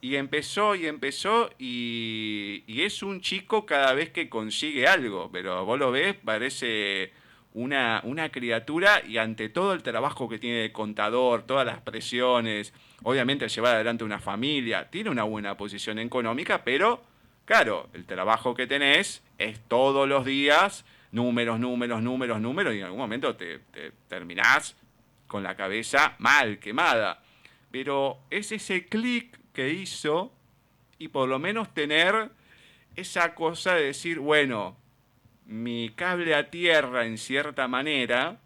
Y empezó y empezó y, y es un chico cada vez que consigue algo, pero vos lo ves, parece una, una criatura y ante todo el trabajo que tiene de contador, todas las presiones, obviamente llevar adelante una familia, tiene una buena posición económica, pero claro, el trabajo que tenés es todos los días números, números, números, números y en algún momento te, te terminás con la cabeza mal, quemada. Pero es ese clic que hizo y por lo menos tener esa cosa de decir, bueno, mi cable a tierra en cierta manera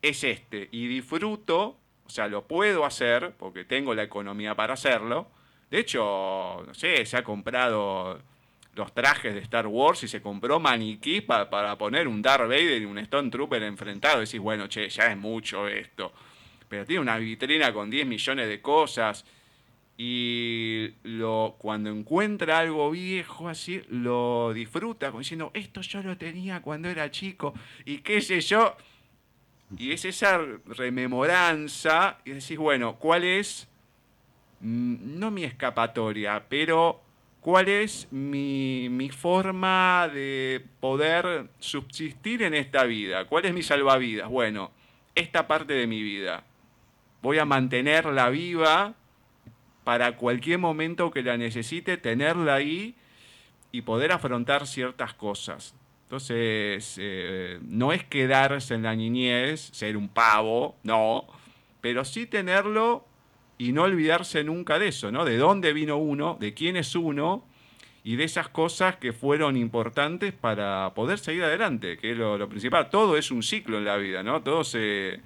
es este y disfruto, o sea, lo puedo hacer porque tengo la economía para hacerlo. De hecho, no sé, se ha comprado los trajes de Star Wars y se compró maniquí pa- para poner un Darth Vader y un Stone Trooper enfrentado. Decís, bueno, che, ya es mucho esto. Pero tiene una vitrina con 10 millones de cosas. Y lo, cuando encuentra algo viejo así, lo disfruta, como diciendo, esto yo lo tenía cuando era chico, y qué sé yo. Y es esa rememoranza, y decís, bueno, ¿cuál es, mm, no mi escapatoria, pero cuál es mi, mi forma de poder subsistir en esta vida? ¿Cuál es mi salvavidas? Bueno, esta parte de mi vida. Voy a mantenerla viva para cualquier momento que la necesite, tenerla ahí y poder afrontar ciertas cosas. Entonces, eh, no es quedarse en la niñez, ser un pavo, no, pero sí tenerlo y no olvidarse nunca de eso, ¿no? De dónde vino uno, de quién es uno y de esas cosas que fueron importantes para poder seguir adelante, que es lo, principal. Todo es un ciclo en la vida, ¿no? Todo, se-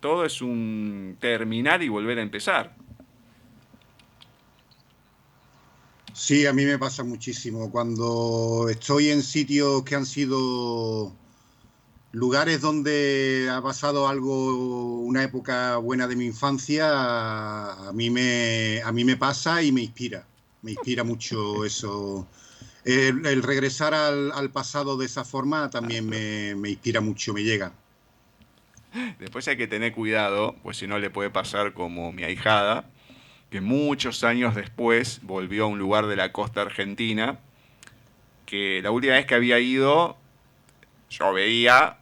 todo es un terminar y volver a empezar. Sí, a mí me pasa muchísimo. Cuando estoy en sitios que han sido lugares donde ha pasado algo, una época buena de mi infancia, a mí me, a mí me pasa y me inspira. Me inspira mucho eso. El, regresar al, al pasado de esa forma también me, me inspira mucho, me llega. Después hay que tener cuidado, pues si no le puede pasar como mi ahijada, que muchos años después volvió a un lugar de la costa argentina, que la última vez que había ido, yo veía,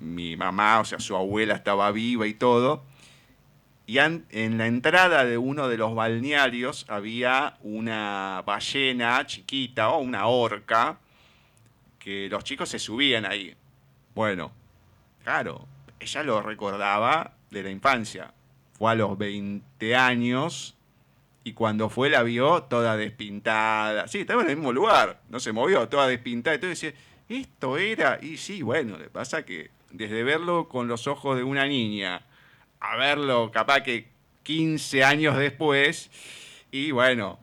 mi mamá, o sea, su abuela estaba viva y todo, y en la entrada de uno de los balnearios había una ballena chiquita o una orca, que los chicos se subían ahí. Bueno, claro, ella lo recordaba de la infancia. Fue a los 20 años y cuando fue la vio toda despintada. Sí, estaba en el mismo lugar, no se movió, toda despintada. Entonces decía, esto era. Y sí, bueno, le pasa que desde verlo con los ojos de una niña a verlo capaz que 15 años después, y bueno,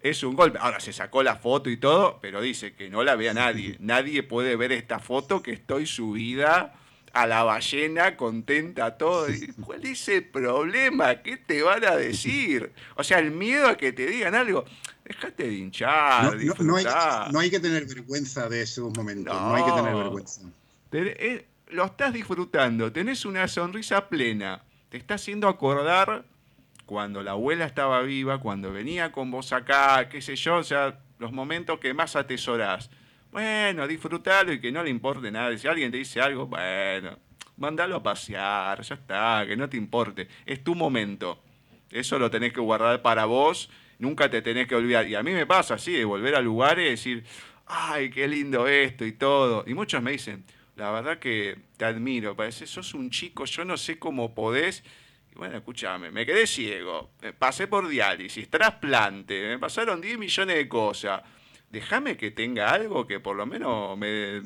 es un golpe. Ahora se sacó la foto y todo, pero dice que no la vea nadie. Nadie puede ver esta foto que estoy subida a la ballena, contenta todo. ¿Cuál es el problema? ¿Qué te van a decir? O sea, el miedo a que te digan algo. Déjate de hinchar, no, hay, que tener vergüenza de esos momentos, no, hay que tener vergüenza. Eh, lo estás disfrutando, tenés una sonrisa plena, te está haciendo acordar cuando la abuela estaba viva, cuando venía con vos acá, qué sé yo, o sea, los momentos que más atesorás. Bueno, disfrutalo y que no le importe nada. Si alguien te dice algo, bueno, mandalo a pasear, ya está, que no te importe. Es tu momento. Eso lo tenés que guardar para vos, nunca te tenés que olvidar. Y a mí me pasa así, de volver a lugares y decir, ay, qué lindo esto y todo. Y muchos me dicen, la verdad que te admiro, parece, sos un chico, yo no sé cómo podés. Y bueno, escúchame, me quedé ciego, pasé por diálisis, trasplante, me pasaron 10 millones de cosas déjame que tenga algo que por lo menos me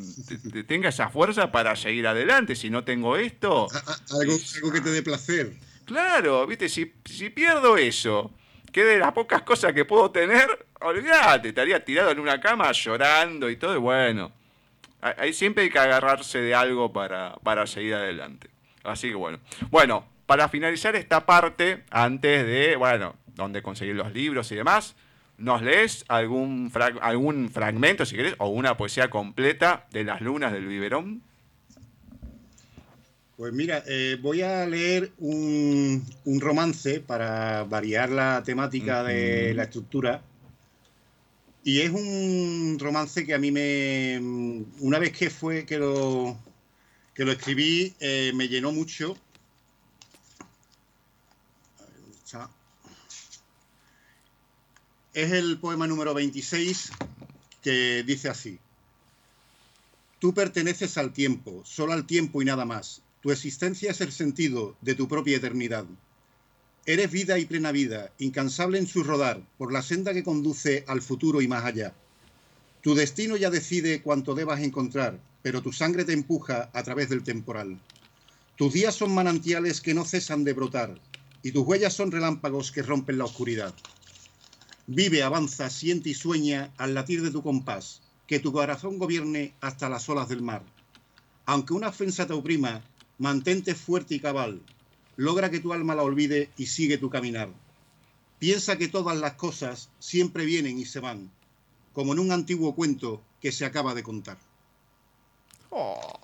tenga esa fuerza para seguir adelante. Si no tengo esto. algo, que te dé placer. Claro, viste, si, si pierdo eso, que de las pocas cosas que puedo tener, olvídate, estaría tirado en una cama llorando y todo, y bueno. Ahí siempre hay que agarrarse de algo para, para seguir adelante. Así que bueno. Bueno, para finalizar esta parte, antes de, bueno, donde conseguir los libros y demás, ¿Nos lees algún, algún fragmento, si querés, o una poesía completa de las lunas del biberón? Pues mira, eh, voy a leer un, romance para variar la temática de la estructura. Y es un romance que a mí me. Una vez que fue que lo, que lo escribí, eh, me llenó mucho. Es el poema número 26 que dice así. Tú perteneces al tiempo, solo al tiempo y nada más. Tu existencia es el sentido de tu propia eternidad. Eres vida y plena vida, incansable en su rodar, por la senda que conduce al futuro y más allá. Tu destino ya decide cuánto debas encontrar, pero tu sangre te empuja a través del temporal. Tus días son manantiales que no cesan de brotar, y tus huellas son relámpagos que rompen la oscuridad. Vive, avanza, siente y sueña al latir de tu compás, que tu corazón gobierne hasta las olas del mar. Aunque una ofensa te oprima, mantente fuerte y cabal, logra que tu alma la olvide y sigue tu caminar. Piensa que todas las cosas siempre vienen y se van, como en un antiguo cuento que se acaba de contar. Oh,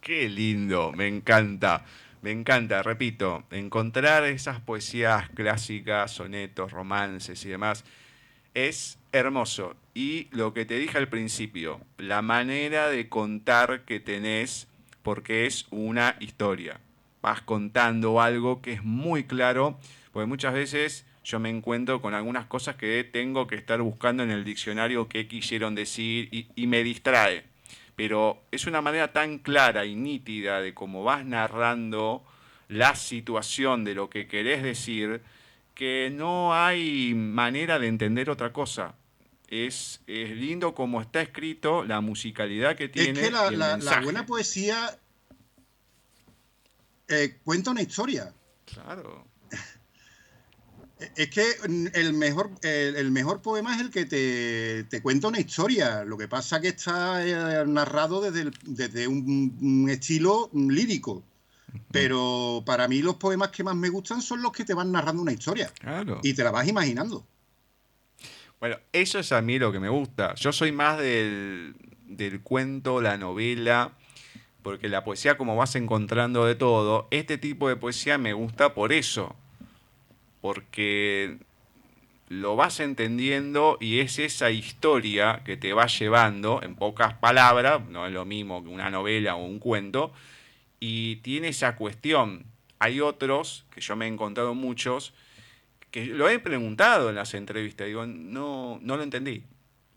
qué lindo, me encanta. Me encanta, repito, encontrar esas poesías clásicas, sonetos, romances y demás, es hermoso. Y lo que te dije al principio, la manera de contar que tenés, porque es una historia. Vas contando algo que es muy claro, porque muchas veces yo me encuentro con algunas cosas que tengo que estar buscando en el diccionario qué quisieron decir y, y me distrae pero es una manera tan clara y nítida de cómo vas narrando la situación de lo que querés decir que no hay manera de entender otra cosa. Es, es lindo como está escrito, la musicalidad que tiene. Es que la, buena poesía eh, cuenta una historia. Claro. Es que el mejor, el, mejor poema es el que te, cuenta una historia. Lo que pasa es que está eh, narrado desde, desde un, estilo lírico. Pero para mí los poemas que más me gustan son los que te van narrando una historia. Y te la vas imaginando. Bueno, eso es a mí lo que me gusta. Yo soy más del, del cuento, la novela, porque la poesía como vas encontrando de todo, este tipo de poesía me gusta por eso porque lo vas entendiendo y es esa historia que te va llevando, en pocas palabras, no es lo mismo que una novela o un cuento, y tiene esa cuestión. Hay otros, que yo me he encontrado muchos, que lo he preguntado en las entrevistas, digo, no, no lo entendí.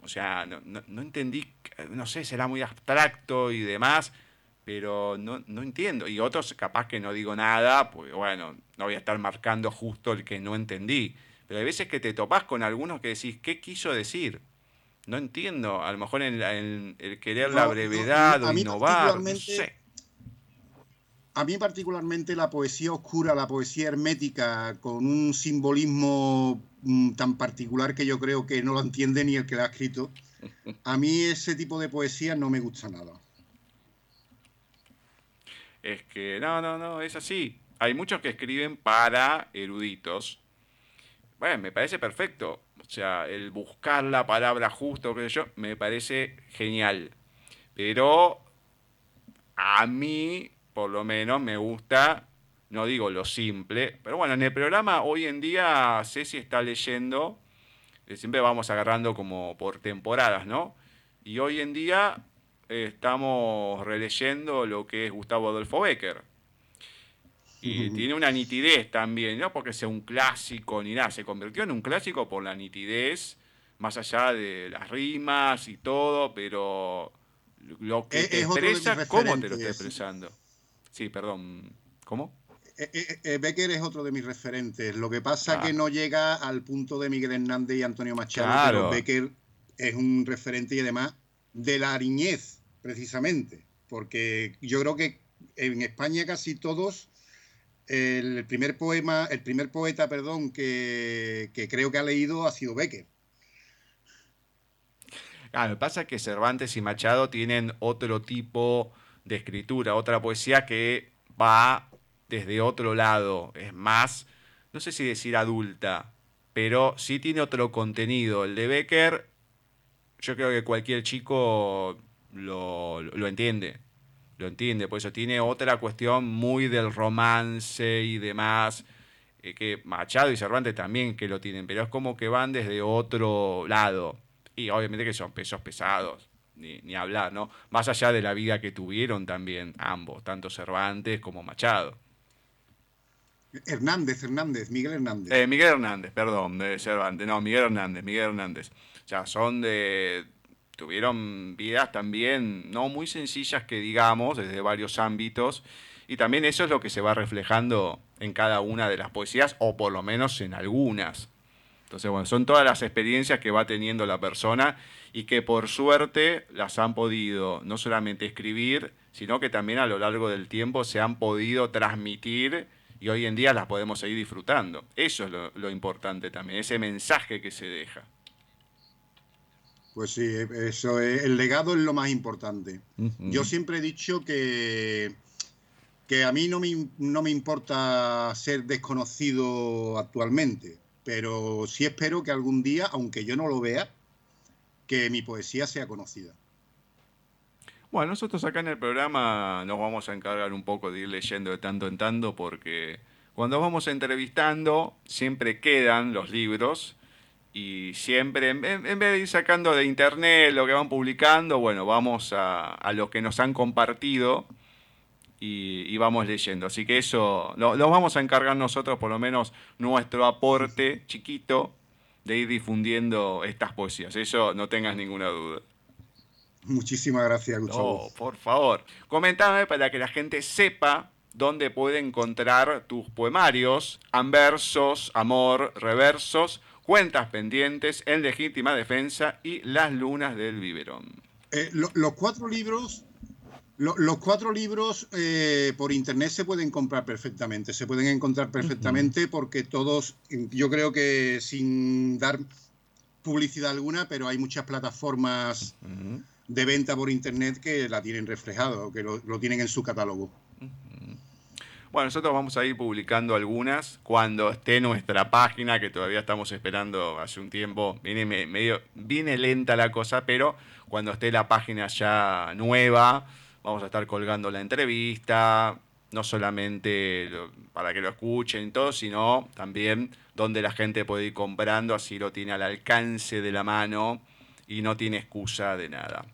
O sea, no, no entendí, no sé, será muy abstracto y demás, pero no, no, entiendo. Y otros capaz que no digo nada, pues bueno, no voy a estar marcando justo el que no entendí. Pero hay veces que te topás con algunos que decís, ¿qué quiso decir? No entiendo, a lo mejor en, el querer la brevedad o innovar, no sé. A mí particularmente la poesía oscura, la poesía hermética, con un simbolismo mm, tan particular que yo creo que no lo entiende ni el que la ha escrito. A mí ese tipo de poesía no me gusta nada. Es que no, no, no, es así. Hay muchos que escriben para eruditos. Bueno, me parece perfecto. O sea, el buscar la palabra justa, qué sé yo, me parece genial. Pero a mí, por lo menos, me gusta, no digo lo simple, pero bueno, en el programa hoy en día Ceci está leyendo, eh, siempre vamos agarrando como por temporadas, ¿no? Y hoy en día estamos releyendo lo que es Gustavo Adolfo Becker. Y tiene una nitidez también, no porque sea un clásico ni nada, se convirtió en un clásico por la nitidez, más allá de las rimas y todo, pero lo que te expresa, ¿cómo te lo está expresando? Sí, perdón, ¿cómo? Eh, eh, eh, Becker es otro de mis referentes. Lo que pasa es que ah. no llega al punto de Miguel Hernández y Antonio Machado, pero Becker es un referente y además de la ariñez, precisamente, porque yo creo que en España casi todos el primer poema, el primer poeta, perdón, que, creo que ha leído ha sido Becker. Ah, lo que pasa que Cervantes y Machado tienen otro tipo de escritura, otra poesía que va desde otro lado, es más, no sé si decir adulta, pero sí tiene otro contenido. El de Becker, yo creo que cualquier chico lo, lo entiende lo entiende, por eso tiene otra cuestión muy del romance y demás, eh, que Machado y Cervantes también que lo tienen, pero es como que van desde otro lado. Y obviamente que son pesos pesados, ni, ni hablar, ¿no? Más allá de la vida que tuvieron también ambos, tanto Cervantes como Machado. Hernández, Hernández, Miguel Hernández. Eh, Miguel Hernández, perdón, de Cervantes. No, Miguel Hernández, Miguel Hernández. O sea, son de, tuvieron vidas también no muy sencillas que digamos, desde varios ámbitos, y también eso es lo que se va reflejando en cada una de las poesías, o por lo menos en algunas. Entonces, bueno, son todas las experiencias que va teniendo la persona y que por suerte las han podido no solamente escribir, sino que también a lo largo del tiempo se han podido transmitir y hoy en día las podemos seguir disfrutando. Eso es lo, lo importante también, ese mensaje que se deja. Pues sí, eso es, el legado es lo más importante. Yo siempre he dicho que, que a mí no me, no me importa ser desconocido actualmente, pero sí espero que algún día, aunque yo no lo vea, que mi poesía sea conocida. Bueno, nosotros acá en el programa nos vamos a encargar un poco de ir leyendo de tanto en tanto porque cuando vamos entrevistando siempre quedan los libros y siempre, en, vez de ir sacando de internet lo que van publicando, bueno, vamos a, lo que nos han compartido y, vamos leyendo. Así que eso lo, vamos a encargar nosotros, por lo menos nuestro aporte chiquito de ir difundiendo estas poesías. Eso no tengas ninguna duda. Muchísimas gracias, Gustavo. No, por favor. Comentame para que la gente sepa dónde puede encontrar tus poemarios, anversos, amor, reversos Cuentas pendientes, En legítima defensa y Las lunas del biberón. Eh, los cuatro libros, los cuatro libros eh, por internet se pueden comprar perfectamente, se pueden encontrar perfectamente porque todos, yo creo que sin dar publicidad alguna, pero hay muchas plataformas de venta por internet que la tienen reflejado, que lo, lo tienen en su catálogo. Bueno, nosotros vamos a ir publicando algunas cuando esté nuestra página, que todavía estamos esperando hace un tiempo. Viene medio, viene lenta la cosa, pero cuando esté la página ya nueva, vamos a estar colgando la entrevista, no solamente para que lo escuchen y todo, sino también donde la gente puede ir comprando, así lo tiene al alcance de la mano y no tiene excusa de nada.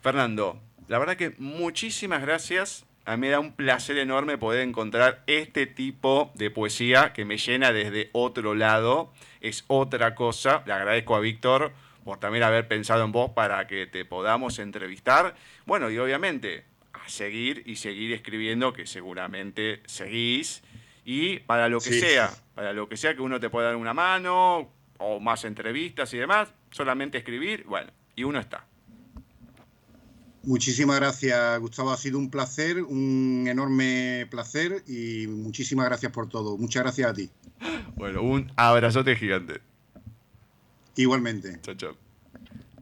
Fernando, la verdad que muchísimas gracias a mí me da un placer enorme poder encontrar este tipo de poesía que me llena desde otro lado. Es otra cosa. Le agradezco a Víctor por también haber pensado en vos para que te podamos entrevistar. Bueno, y obviamente a seguir y seguir escribiendo, que seguramente seguís. Y para lo que sea, para lo que sea que uno te pueda dar una mano, o más entrevistas y demás, solamente escribir, bueno, y uno está. Muchísimas gracias, Gustavo. Ha sido un placer, un enorme placer y muchísimas gracias por todo. Muchas gracias a ti. Bueno, un abrazote gigante. Igualmente. Chao, chao.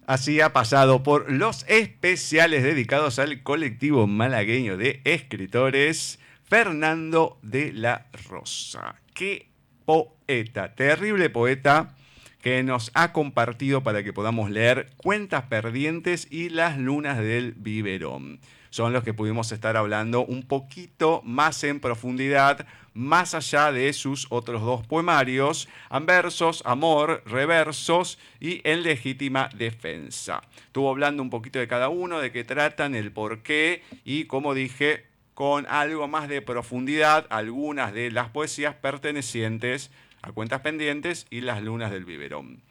Así ha pasado por los especiales dedicados al colectivo malagueño de escritores, Fernando de la Rosa. Qué poeta, terrible poeta que nos ha compartido para que podamos leer Cuentas Perdientes y Las Lunas del Biberón. Son los que pudimos estar hablando un poquito más en profundidad, más allá de sus otros dos poemarios, Anversos, Amor, Reversos y En Legítima Defensa. Estuvo hablando un poquito de cada uno, de qué tratan, el por qué y, como dije, con algo más de profundidad, algunas de las poesías pertenecientes a Cuentas Pendientes y Las Lunas del Biberón.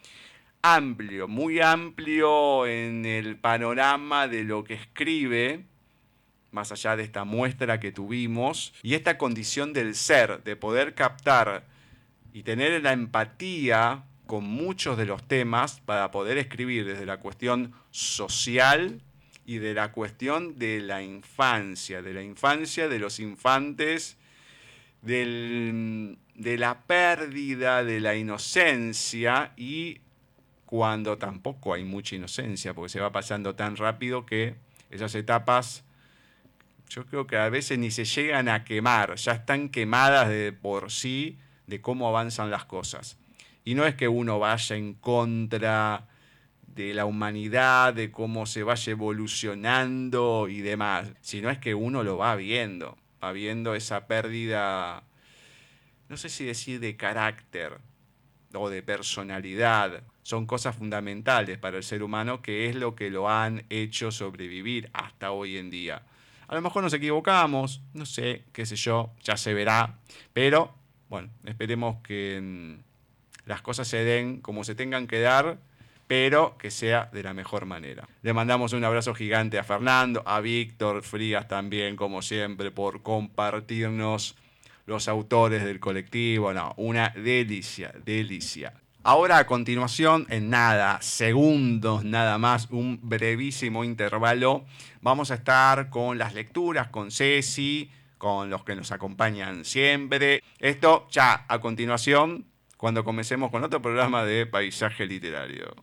Amplio, muy amplio en el panorama de lo que escribe, más allá de esta muestra que tuvimos, y esta condición del ser, de poder captar y tener la empatía con muchos de los temas para poder escribir desde la cuestión social y de la cuestión de la infancia, de la infancia de los infantes, del de la pérdida de la inocencia y cuando tampoco hay mucha inocencia, porque se va pasando tan rápido que esas etapas yo creo que a veces ni se llegan a quemar, ya están quemadas de por sí de cómo avanzan las cosas. Y no es que uno vaya en contra de la humanidad, de cómo se vaya evolucionando y demás, sino es que uno lo va viendo, va viendo esa pérdida no sé si decir de carácter o de personalidad, son cosas fundamentales para el ser humano que es lo que lo han hecho sobrevivir hasta hoy en día. A lo mejor nos equivocamos, no sé, qué sé yo, ya se verá, pero bueno, esperemos que mm, las cosas se den como se tengan que dar, pero que sea de la mejor manera. Le mandamos un abrazo gigante a Fernando, a Víctor Frías también, como siempre, por compartirnos los autores del colectivo, no, una delicia, delicia. Ahora a continuación, en nada, segundos nada más, un brevísimo intervalo, vamos a estar con las lecturas, con Ceci, con los que nos acompañan siempre. Esto ya a continuación, cuando comencemos con otro programa de paisaje literario.